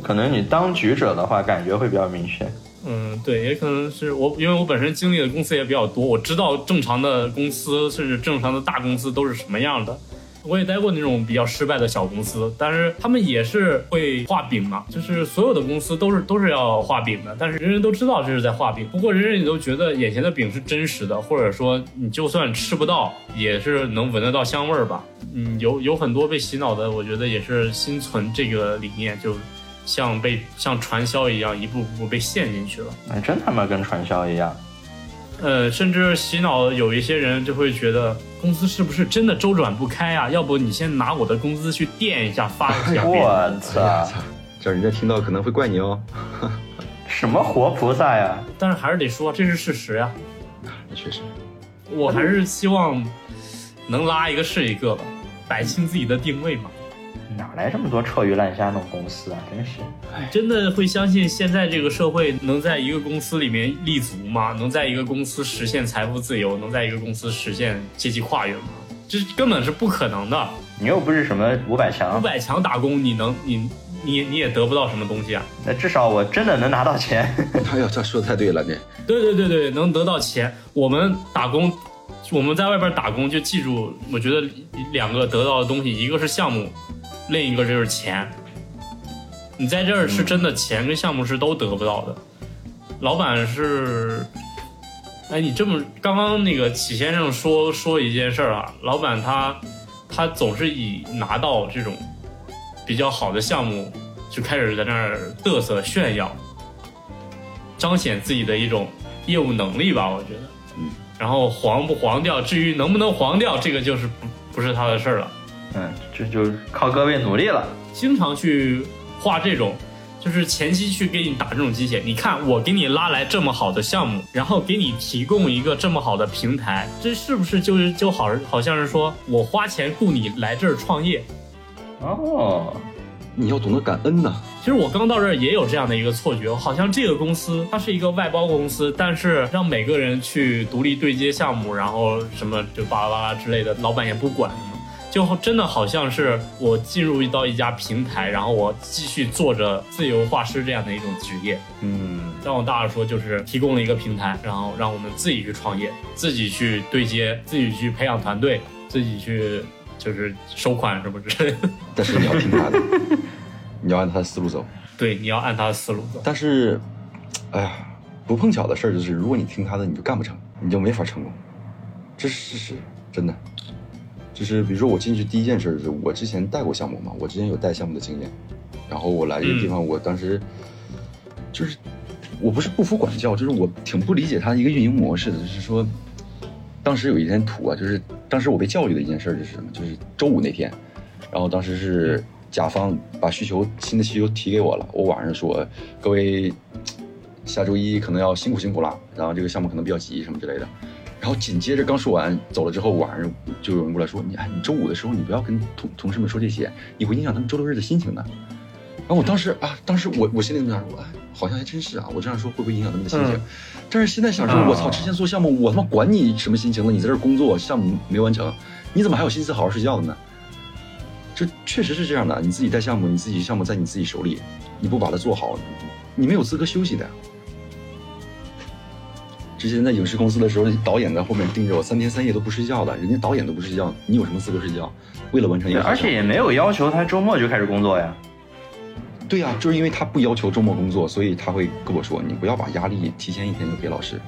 Speaker 3: 可能你当局者的话，感觉会比较明显。
Speaker 2: 嗯，对，也可能是我，因为我本身经历的公司也比较多，我知道正常的公司甚至正常的大公司都是什么样的。我也待过那种比较失败的小公司，但是他们也是会画饼嘛，就是所有的公司都是都是要画饼的，但是人人都知道这是在画饼，不过人人也都觉得眼前的饼是真实的，或者说你就算吃不到，也是能闻得到香味儿吧。嗯，有有很多被洗脑的，我觉得也是心存这个理念，就像被像传销一样，一步步被陷进去了。
Speaker 3: 哎，真他妈跟传销一样。
Speaker 2: 呃，甚至洗脑有一些人就会觉得公司是不是真的周转不开啊？要不你先拿我的工资去垫一下，发一下。
Speaker 3: 我操，
Speaker 1: 操，这人家听到可能会怪你哦。
Speaker 3: 什么活菩萨呀？
Speaker 2: 但是还是得说，这是事实呀、
Speaker 1: 那确实，
Speaker 2: 我还是希望能拉一个是一个吧，摆清自己的定位嘛。
Speaker 3: 哪来这么多臭鱼烂虾那种公司啊？真是。
Speaker 2: 真的会相信现在这个社会能在一个公司里面立足吗？能在一个公司实现财富自由？能在一个公司实现阶级跨越吗？这根本是不可能的。
Speaker 3: 你又不是什么五百强
Speaker 2: 五
Speaker 3: 强，
Speaker 2: 百强打工，你能你你你也得不到什么东西啊。
Speaker 3: 那至少我真的能拿到钱。
Speaker 1: 哎呀，这说的太对了，你
Speaker 2: 对对对对，能得到钱。我们打工，我们在外边打工，就记住，我觉得两个得到的东西，一个是项目，另一个就是钱。你在这儿是真的钱跟项目是都得不到的。老板是，哎，你这么刚刚那个启先生说说一件事儿啊，老板他他总是以拿到这种比较好的项目，就开始在那儿嘚瑟炫耀。彰显自己的一种业务能力吧，我觉得。
Speaker 1: 嗯。
Speaker 2: 然后黄不黄掉，至于能不能黄掉，这个就是不不是他的事儿了。
Speaker 3: 嗯，这就靠各位努力了。
Speaker 2: 经常去画这种，就是前期去给你打这种鸡血。你看，我给你拉来这么好的项目，然后给你提供一个这么好的平台，这是不是就是就好好像是说我花钱雇你来这儿创业？
Speaker 3: 哦，
Speaker 1: 你要懂得感恩呐。
Speaker 2: 其实我刚到这儿也有这样的一个错觉，好像这个公司它是一个外包公司，但是让每个人去独立对接项目，然后什么就巴拉巴拉之类的，老板也不管什么，就真的好像是我进入到一家平台，然后我继续做着自由画师这样的一种职业。
Speaker 3: 嗯，
Speaker 2: 再往大了说，就是提供了一个平台，然后让我们自己去创业，自己去对接，自己去培养团队，自己去就是收款什么之类的。
Speaker 1: 但是你要听他的，你要按他的思路走。
Speaker 2: 对，你要按他的思路走。
Speaker 1: 但是，哎呀，不碰巧的事儿就是，如果你听他的，你就干不成，你就没法成功，这是事实，真的。就是比如说我进去第一件事是我之前带过项目嘛，我之前有带项目的经验，然后我来这个地方，我当时就是我不是不服管教，就是我挺不理解他一个运营模式的，就是说，当时有一天图啊，就是当时我被教育的一件事就是什么，就是周五那天，然后当时是甲方把需求新的需求提给我了，我晚上说各位下周一可能要辛苦辛苦了，然后这个项目可能比较急什么之类的。然后紧接着刚说完走了之后，晚上就有人过来说：“你哎，你周五的时候你不要跟同同事们说这些，你会影响他们周六日的心情的。”然后我当时啊，当时我我心里这么想说，哎，好像还真是啊，我这样说会不会影响他们的心情？
Speaker 2: 嗯
Speaker 1: 但是现在想说，
Speaker 3: 嗯
Speaker 1: 我操，之前做项目我他妈管你什么心情呢？你在这工作，项目没完成，你怎么还有心思好好睡觉的呢？这确实是这样的，你自己带项目，你自己项目在你自己手里，你不把它做好，你没有资格休息的。之前在影视公司的时候，导演在后面盯着我，三天三夜都不睡觉的，人家导演都不睡觉，你有什么资格睡觉？为了完成一
Speaker 3: 对，
Speaker 1: 个
Speaker 3: 而且也没有要求他周末就开始工作呀。
Speaker 1: 对呀、就是因为他不要求周末工作，所以他会跟我说，你不要把压力提前一天就给老师。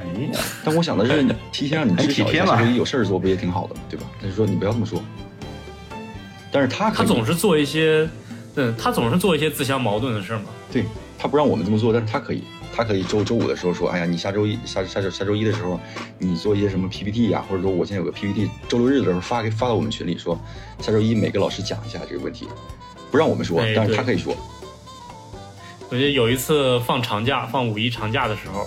Speaker 3: 哎呀，
Speaker 1: 但我想的是，提前让你知晓一下，一有事儿做不也挺好的嘛，对吧？他就说你不要这么说。但是他
Speaker 2: 他总是做一些，嗯，他总是做一些自相矛盾的事儿嘛。
Speaker 1: 对他不让我们这么做，但是他可以，他可以周周五的时候说，哎呀，你下周一下下周下周一的时候，你做一些什么 PPT 呀、或者说我现在有个 PPT，周六日的时候发给发到我们群里，说下周一每个老师讲一下这个问题，不让我们说
Speaker 2: 哎，
Speaker 1: 但是他可以说。
Speaker 2: 我记得有一次放长假，放五一长假的时候，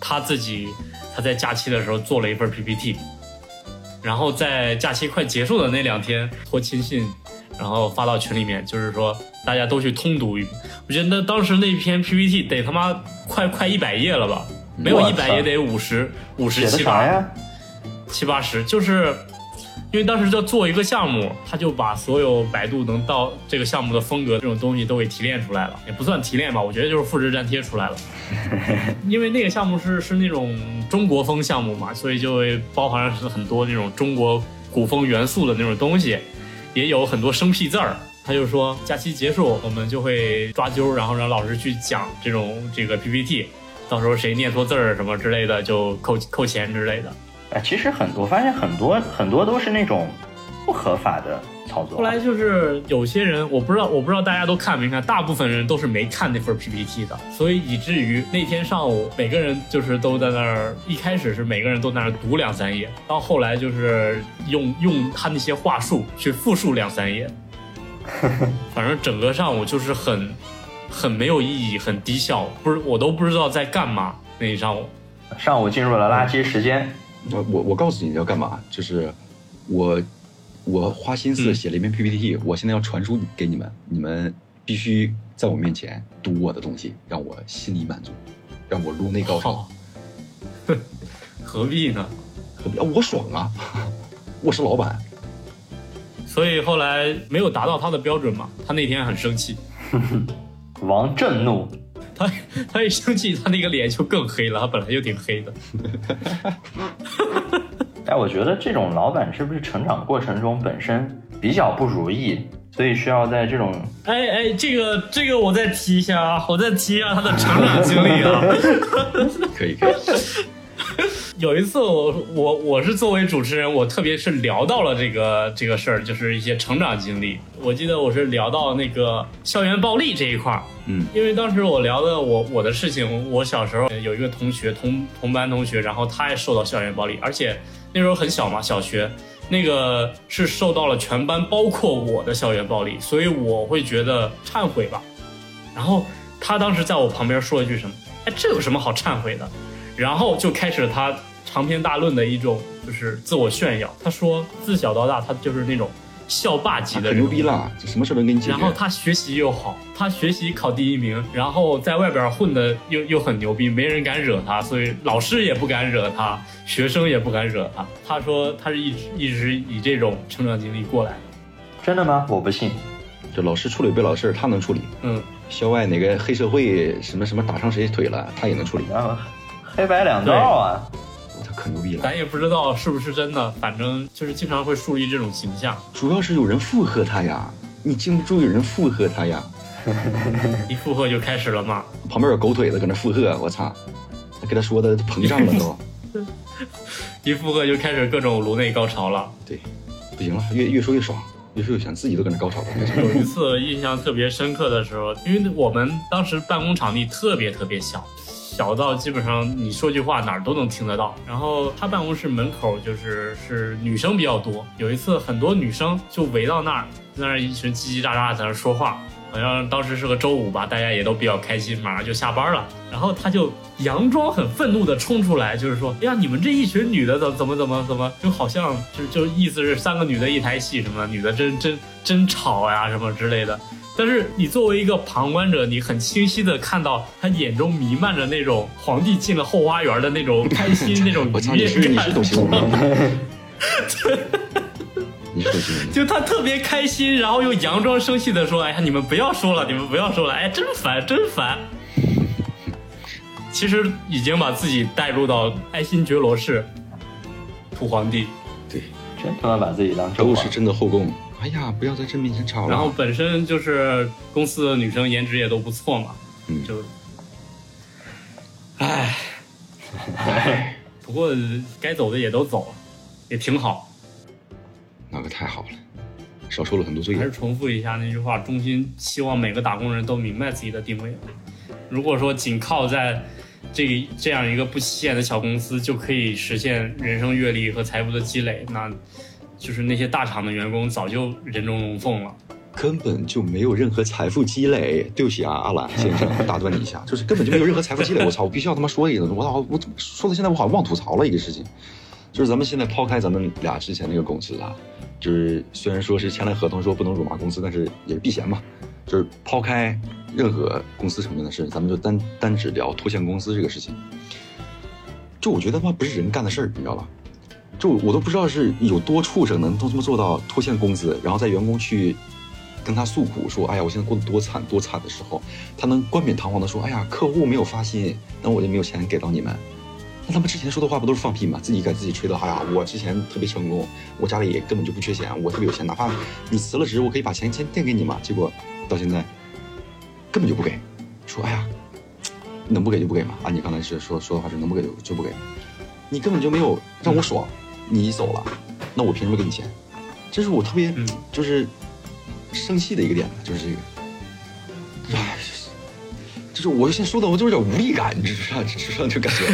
Speaker 2: 他自己他在假期的时候做了一份 PPT，然后在假期快结束的那两天托亲信，然后发到群里面，就是说大家都去通读一遍。我觉得那当时那篇 PPT 得他妈快快一百页了吧？没有一百也得五十五十七八
Speaker 3: 呀？
Speaker 2: 七八十，就是因为当时要做一个项目，他就把所有百度能到这个项目的风格这种东西都给提炼出来了，也不算提炼吧，我觉得就是复制粘贴出来了。因为那个项目是是那种中国风项目嘛，所以就会包含了很多那种中国古风元素的那种东西，也有很多生僻字儿。他就说，假期结束我们就会抓阄，然后让老师去讲这种这个 PPT，到时候谁念错字儿什么之类的就扣扣钱之类的。
Speaker 3: 哎，其实很多，发现很多很多都是那种不合法的操作。
Speaker 2: 后来就是有些人，我不知道，我不知道大家都看没看，大部分人都是没看那份 PPT 的，所以以至于那天上午每个人就是都在那儿，一开始是每个人都在那儿读两三页，到后来就是用用他那些话术去复述两三页，反正整个上午就是很很没有意义，很低效，不是我都不知道在干嘛那一上午。
Speaker 3: 上午进入了垃圾时间，
Speaker 1: 我我我告诉你要干嘛，就是我我花心思
Speaker 2: 嗯
Speaker 1: 写了一篇 PPT，、我现在要传输给你们，你们必须在我面前读我的东西，让我心里满足，让我颅内高潮。
Speaker 2: 好，何必呢？
Speaker 1: 何必啊我爽啊！我是老板，
Speaker 2: 所以后来没有达到他的标准嘛，他那天很生气。
Speaker 3: 王震怒。
Speaker 2: 他他一生气，他那个脸就更黑了。他本来就挺黑的。
Speaker 3: 哎，我觉得这种老板是不是成长过程中本身比较不如意，所以需要在这种
Speaker 2: 哎哎，这个这个我再提一下啊，我再提一下他的成长经历啊。
Speaker 1: 可以可以，
Speaker 2: 有一次我我我是作为主持人，我特别是聊到了这个这个事儿，就是一些成长经历。我记得我是聊到那个校园暴力这一块儿，
Speaker 1: 嗯，
Speaker 2: 因为当时我聊的我我的事情，我小时候有一个同学同同班同学，然后他也受到校园暴力，而且那时候很小嘛，小学那个是受到了全班包括我的校园暴力，所以我会觉得忏悔吧。然后他当时在我旁边说了一句什么？哎，这有什么好忏悔的？然后就开始他长篇大论的一种就是自我炫耀。他说自小到大他就是那种校霸级的
Speaker 1: 可
Speaker 2: 人物，
Speaker 1: 牛逼了，就什么事都给你解决。
Speaker 2: 然后他学习又好，他学习考第一名，然后在外边混的又又很牛逼，没人敢惹他，所以老师也不敢惹他，学生也不敢惹他。他说他是一直一直以这种成长经历过来的。
Speaker 3: 真的吗？我不信。
Speaker 1: 就老师处理不了事儿，他能处理。
Speaker 2: 嗯，
Speaker 1: 校外哪个黑社会什么什么打伤谁腿了，他也能处理。
Speaker 3: 啊黑白两道啊，
Speaker 1: 他可牛逼了，
Speaker 2: 咱也不知道是不是真的，反正就是经常会树立这种形象。
Speaker 1: 主要是有人附和他呀，你经不住有人附和他呀。
Speaker 2: 一附和就开始了嘛。
Speaker 1: 旁边有狗腿子搁那附和，我操，给他说的膨胀了都。
Speaker 2: 一附和就开始各种颅内高潮了。
Speaker 1: 对，不行了，越越说越爽，越说越想自己都搁那高潮了。
Speaker 2: 有一次印象特别深刻的时候，因为我们当时办公场地特别特别小，小到基本上你说句话哪儿都能听得到。然后他办公室门口就是是女生比较多，有一次很多女生就围到那儿，在那儿一群叽叽喳喳在那说话。好像当时是个周五吧，大家也都比较开心，马上就下班了。然后他就佯装很愤怒的冲出来，就是说：“哎呀，你们这一群女的怎怎么怎么怎么，就好像就就意思是三个女的一台戏什么，女的真真真吵呀什么之类的。”但是你作为一个旁观者，你很清晰的看到他眼中弥漫着那种皇帝进了后花园的那种开心、那种愉悦
Speaker 1: 你是你是。懂新闻吗？你是懂新闻的。
Speaker 2: 就他特别开心，然后又佯装生气的说：“哎呀，你们不要说了，你们不要说了，哎，真烦，真烦。”其实已经把自己带入到爱新觉罗氏土皇帝，
Speaker 1: 对，
Speaker 3: 真他妈把自己当纣王
Speaker 1: 都是。真的后宫。哎呀，不要在朕面前吵了。
Speaker 2: 然后本身就是公司的女生颜值也都不错嘛，
Speaker 1: 嗯
Speaker 2: 就，唉，不过该走的也都走了，也挺好。
Speaker 1: 那可太好了，少受了很多罪
Speaker 2: 还是重复一下那句话，衷心希望每个打工人都明白自己的定位。如果说仅靠在这个这样一个不起眼的小公司就可以实现人生阅历和财富的积累，那就是那些大厂的员工早就人中龙凤了。
Speaker 1: 根本就没有任何财富积累。对不起啊，阿兰先生，打断你一下，就是根本就没有任何财富积累。我操，我必须要他妈说一个，我操，我说到现在我好像忘吐槽了一个事情，就是咱们现在抛开咱们俩之前那个公司啊，就是虽然说是签了合同说不能辱骂公司，但是也是避嫌嘛。就是抛开任何公司层面的事，咱们就单单只聊拖欠公司这个事情。就我觉得他妈不是人干的事儿，你知道吧？就我都不知道是有多畜生能都这么做到拖欠工资，然后在员工去跟他诉苦说：“哎呀，我现在过得多惨多惨”的时候，他能冠冕堂皇的说：“哎呀，客户没有发薪，那我就没有钱给到你们。”那他们之前说的话不都是放屁吗？自己给自己吹的，哎呀，我之前特别成功，我家里根本就不缺钱，我特别有钱，哪怕你辞了职，我可以把钱先垫给你嘛。结果到现在根本就不给，说：“哎呀，能不给就不给嘛。”按你刚才是说说的话是能不给就就不给，你根本就没有让我爽，你走了，那我凭什么给你钱？这是我特别
Speaker 2: 嗯
Speaker 1: 就是生气的一个点，就是这个，哎，就是我现在说的我就有点无力感，你知道，知道这感觉。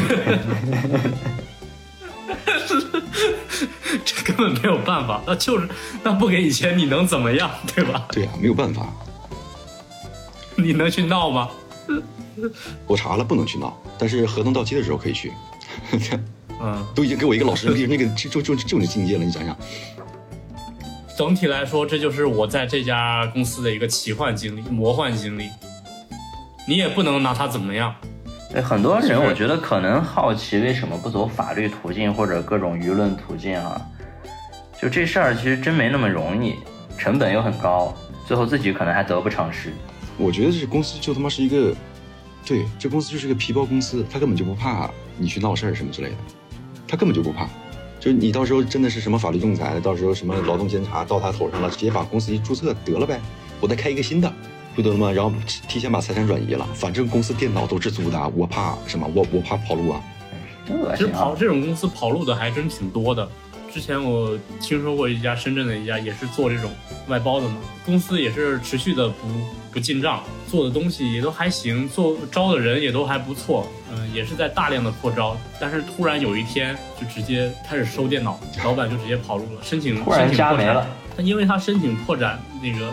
Speaker 2: 这根本没有办法，那就是那不给你钱，你能怎么样，对吧？
Speaker 1: 对呀、没有办法，
Speaker 2: 你能去闹吗？
Speaker 1: 我查了不能去闹，但是合同到期的时候可以去。
Speaker 2: 嗯，
Speaker 1: 都已经给我一个老师那个 就就就就这种境界了，你想想，
Speaker 2: 整体来说，这就是我在这家公司的一个奇幻经历、魔幻经历。你也不能拿他怎么样。
Speaker 3: 对很多人，我觉得可能好奇为什么不走法律途径或者各种舆论途径啊？就这事儿其实真没那么容易，成本又很高，最后自己可能还得不偿失。
Speaker 1: 我觉得这公司就他妈是一个，对，这公司就是个皮包公司，他根本就不怕你去闹事儿什么之类的，他根本就不怕。就是你到时候真的是什么法律仲裁，到时候什么劳动监察到他头上了，直接把公司一注册得了呗，我再开一个新的，不得了吗？然后提前把财产转移了，反正公司电脑都是租的，我怕什么？我我怕跑路啊。
Speaker 2: 其实跑！这种公司跑路的还真挺多的。之前我听说过一家深圳的一家也是做这种外包的嘛，公司也是持续的不不进账，做的东西也都还行，做招的人也都还不错，嗯、也是在大量的扩招。但是突然有一天就直接开始收电脑，老板就直接跑路了，申请
Speaker 3: 突然
Speaker 2: 申请 破产
Speaker 3: 加没了。
Speaker 2: 他因为他申请破产，那个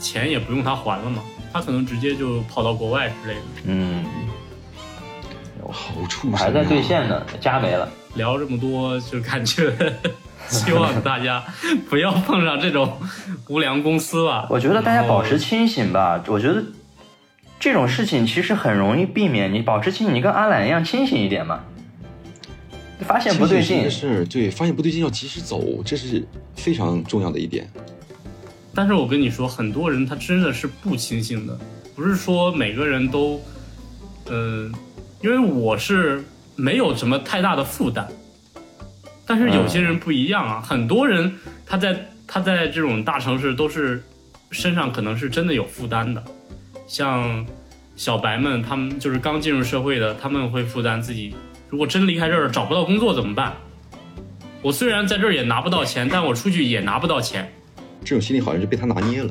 Speaker 2: 钱也不用他还了嘛，他可能直接就跑到国外之类的。
Speaker 3: 嗯，
Speaker 1: 好畜生、啊！
Speaker 3: 还在兑现呢，家没了。
Speaker 2: 聊这么多，就感觉 希望大家不要碰上这种无良公司吧。
Speaker 3: 我觉得大家保持清醒吧。我觉得这种事情其实很容易避免。你保持清醒，你跟阿懒一样清醒一点嘛。发现不对劲
Speaker 1: 是，对，发现不对劲要及时走，这是非常重要的一点。
Speaker 2: 但是我跟你说，很多人他真的是不清醒的，不是说每个人都，嗯、因为我是没有什么太大的负担，但是有些人不一样啊，很多人他在他在这种大城市都是身上可能是真的有负担的，像小白们，他们就是刚进入社会的，他们会负担自己，如果真离开这儿找不到工作怎么办？我虽然在这儿也拿不到钱，但我出去也拿不到钱。
Speaker 1: 这种心理好像就被他拿捏了，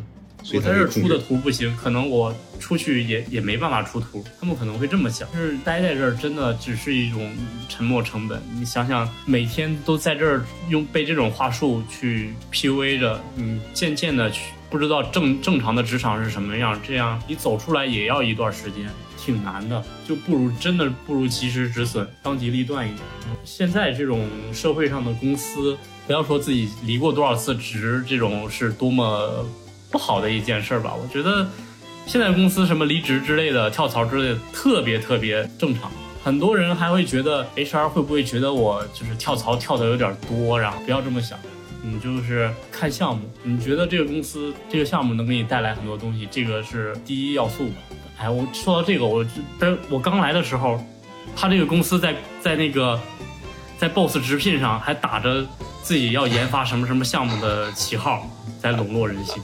Speaker 2: 我在这儿出的。图不行，可能我出去也也没办法出图。他们可能会这么想，就是待在这儿真的只是一种沉没成本。你想想，每天都在这儿用被这种话术去 PUA 着，你渐渐的去不知道正正常的职场是什么样，这样你走出来也要一段时间，挺难的。就不如真的不如及时止损，当机立断一点。现在这种社会上的公司，不要说自己离过多少次职，这种是多么不好的一件事儿吧？我觉得现在公司什么离职之类的、跳槽之类的，特别特别正常。很多人还会觉得 HR 会不会觉得我就是跳槽跳的有点多，然后不要这么想。你就是看项目，你觉得这个公司这个项目能给你带来很多东西，这个是第一要素吧。哎，我说到这个，我在我刚来的时候，他这个公司在在那个在 Boss 直聘上还打着自己要研发什么什么项目的旗号，在笼络人心。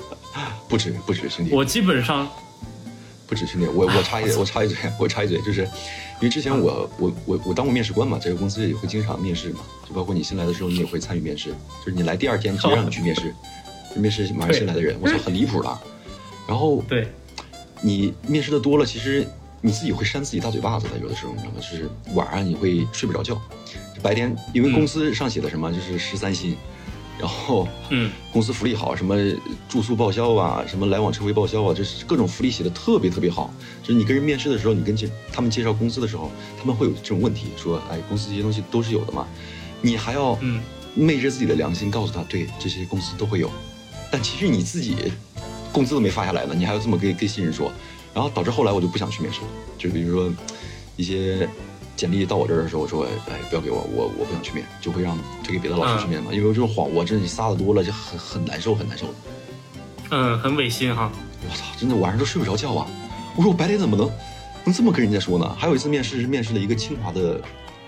Speaker 1: 不止不止兄弟，
Speaker 2: 我基本上
Speaker 1: 不止兄弟，我我插一嘴，我插一嘴，我插一嘴，就是因为之前我我我我当过面试官嘛，这个公司也会经常面试嘛，就包括你新来的时候，你也会参与面试，就是你来第二天直接让你去面试，就面试马上新来的人，我操，很离谱了。然后
Speaker 2: 对
Speaker 1: 你面试的多了，其实你自己会扇自己大嘴巴子的，有的时候你知道吗？就是晚上你会睡不着觉，白天因为公司上写的什么就是十三薪，然后
Speaker 2: 嗯
Speaker 1: 公司福利好，什么住宿报销啊，什么来往车费报销啊，就是各种福利写的特别特别好。就是你跟人面试的时候，你跟介他们介绍公司的时候，他们会有这种问题，说，哎，公司这些东西都是有的嘛，你还要
Speaker 2: 嗯
Speaker 1: 昧着自己的良心告诉他，对，这些公司都会有，但其实你自己工资都没发下来呢，你还要这么跟跟新人说，然后导致后来我就不想去面试了，就比如说一些。简历到我这儿的时候，我说：“哎，不要给我，我我不想去面，就会让推给别的老师去面嘛。因为这种谎，我真的撒的多了，就很很难受，很难受的。
Speaker 2: 嗯，很违心哈。
Speaker 1: 我操，真的晚上都睡不着觉啊！我说我白天怎么能能这么跟人家说呢？还有一次面试是面试了一个清华的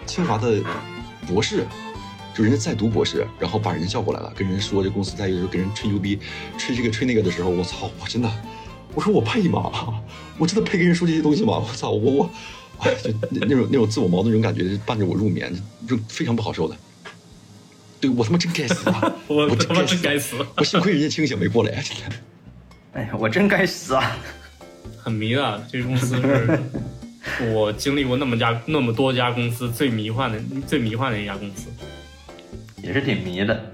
Speaker 1: 清华的博士，就人家在读博士，然后把人家叫过来了，跟人说这公司在有时候跟人吹牛逼，吹这个吹那个的时候，我操，我真的，我说我配吗？我真的配跟人说这些东西吗？我操，我我，哎，就那那种那种自我矛盾那种感觉，伴着我入眠，就非常不好受的。对我他妈真该死啊！
Speaker 2: 我
Speaker 1: 我
Speaker 2: 他妈真该死
Speaker 1: 我幸亏人家清醒没过来啊！真的。
Speaker 3: 哎呀，我真该死啊！
Speaker 2: 很迷的。这个公司是我经历过那么家那么多家公司最迷幻的最迷幻的一家公司。
Speaker 3: 也是挺迷的。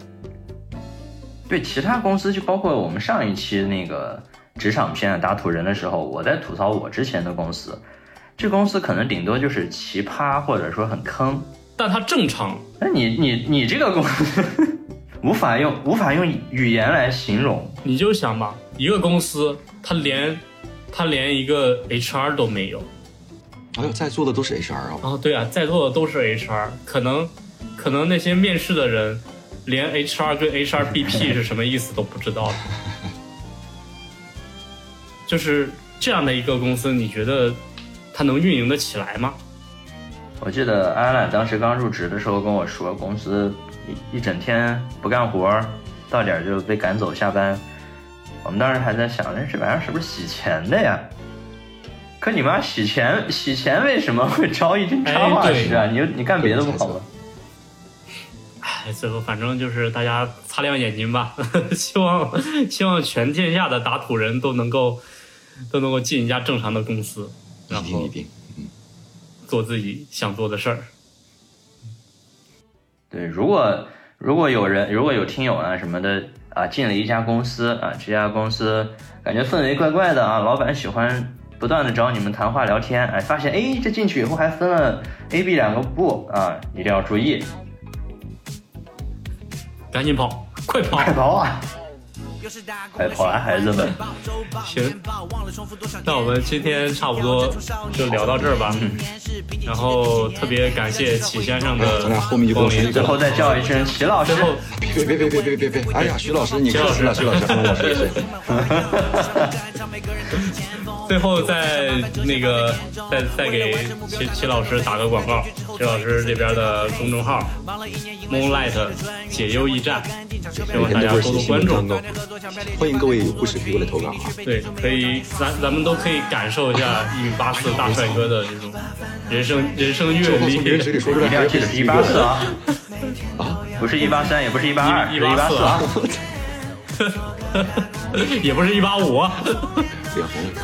Speaker 3: 对其他公司，就包括我们上一期那个职场片打土人的时候，我在吐槽我之前的公司，这公司可能顶多就是奇葩或者说很坑。
Speaker 2: 但它正常，
Speaker 3: 那你你你这个公司无法用无法用语言来形容。
Speaker 2: 你就想吧，一个公司它连它连一个 HR 都没有。
Speaker 1: 哎呦，在座的都是 HR 啊！
Speaker 2: 啊，对啊，在座的都是 HR，可能可能那些面试的人连 HR 跟 HRBP 是什么意思都不知道。就是这样的一个公司，你觉得它能运营得起来吗？
Speaker 3: 我记得安澜当时刚入职的时候跟我说，公司一一整天不干活，到点就被赶走下班。我们当时还在想，那这玩意儿是不是洗钱的呀？可你妈洗钱洗钱为什么会招一群插画师啊？你你干别的不好吗？
Speaker 2: 哎，最后反正就是大家擦亮眼睛吧，希望希望全天下的打土人都能够都能够进一家正常的公司，然后
Speaker 1: 一定一定，
Speaker 2: 做自己想做的事儿。
Speaker 3: 对，如果如果有人如果有听友啊什么的啊进了一家公司啊，这家公司感觉氛围怪怪的啊，老板喜欢不断的找你们谈话聊天，哎，发现哎这进去以后还分了 A、B 两个部啊，一定要注意，
Speaker 2: 赶紧跑，快跑！
Speaker 3: 快跑啊！来还孩子们。
Speaker 2: 行，那我们今天差不多就聊到这儿吧。然后特别感谢齐先生的
Speaker 1: 光临，后面就
Speaker 3: 最后再叫一声齐老师。
Speaker 1: 别别别别别别别！哎呀，徐老师，你徐老师，徐老师，
Speaker 2: 最后再那个再再给齐齐老师打个广告，齐老师这边的公众号 Moonlight 解忧驿站，希望大家多多关注。
Speaker 1: 欢迎各位有故事可以过来投稿啊！
Speaker 2: 对，可以，咱咱们都可以感受一下一米八四大帅哥的这种人生人生阅
Speaker 1: 这话从别人
Speaker 2: 历。
Speaker 1: 嘴里说出来，
Speaker 3: 一定要记得是一八四啊，
Speaker 1: 啊！
Speaker 3: 不是一八三，也不是一八二，是一八四
Speaker 2: 184
Speaker 3: 啊。
Speaker 2: 也不是一八五，
Speaker 1: 脸红了，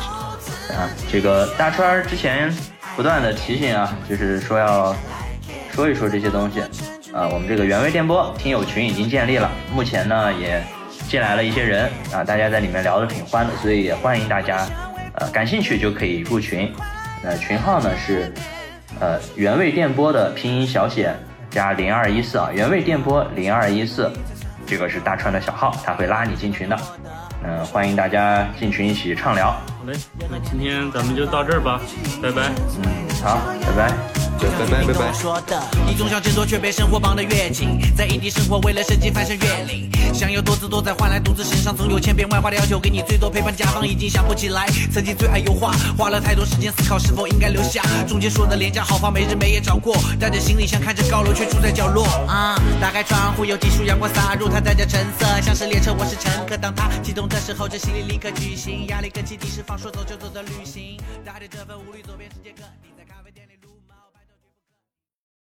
Speaker 3: 啊，这个大川儿之前不断的提醒啊，就是说要说一说这些东西啊。我们这个原味电波听友群已经建立了，目前呢也进来了一些人啊，大家在里面聊得挺欢的，所以也欢迎大家呃感兴趣就可以入群。呃，群号呢是呃原味电波的拼音小写加零二一四啊，原味电波零二一四，这个是大川的小号，他会拉你进群的。嗯、欢迎大家进群一起畅聊。
Speaker 2: 好嘞，那今天咱们就到这儿吧，拜拜。
Speaker 3: 嗯，好，拜拜。
Speaker 1: 拜拜拜拜拜。
Speaker 4: 说的，你总想挣多，却被生活绑得越紧。在异地生活，为了生计翻山越岭，想要多姿多彩，换来独自身上总有千变万化的要求。给你最多陪伴的甲方已经想不起来，曾经最爱油画，花了太多时间思考是否应该留下。中间说的廉价豪放，没日没夜找过，带着行李箱看着高楼，却住在角落。啊、打开窗户，有几束阳光洒入，它带着橙色，像是列车，我是乘客。当它启动的时候，这行李立刻举行，压力跟起地释放，说走就走的旅行，带着这份无虑走遍世界各地。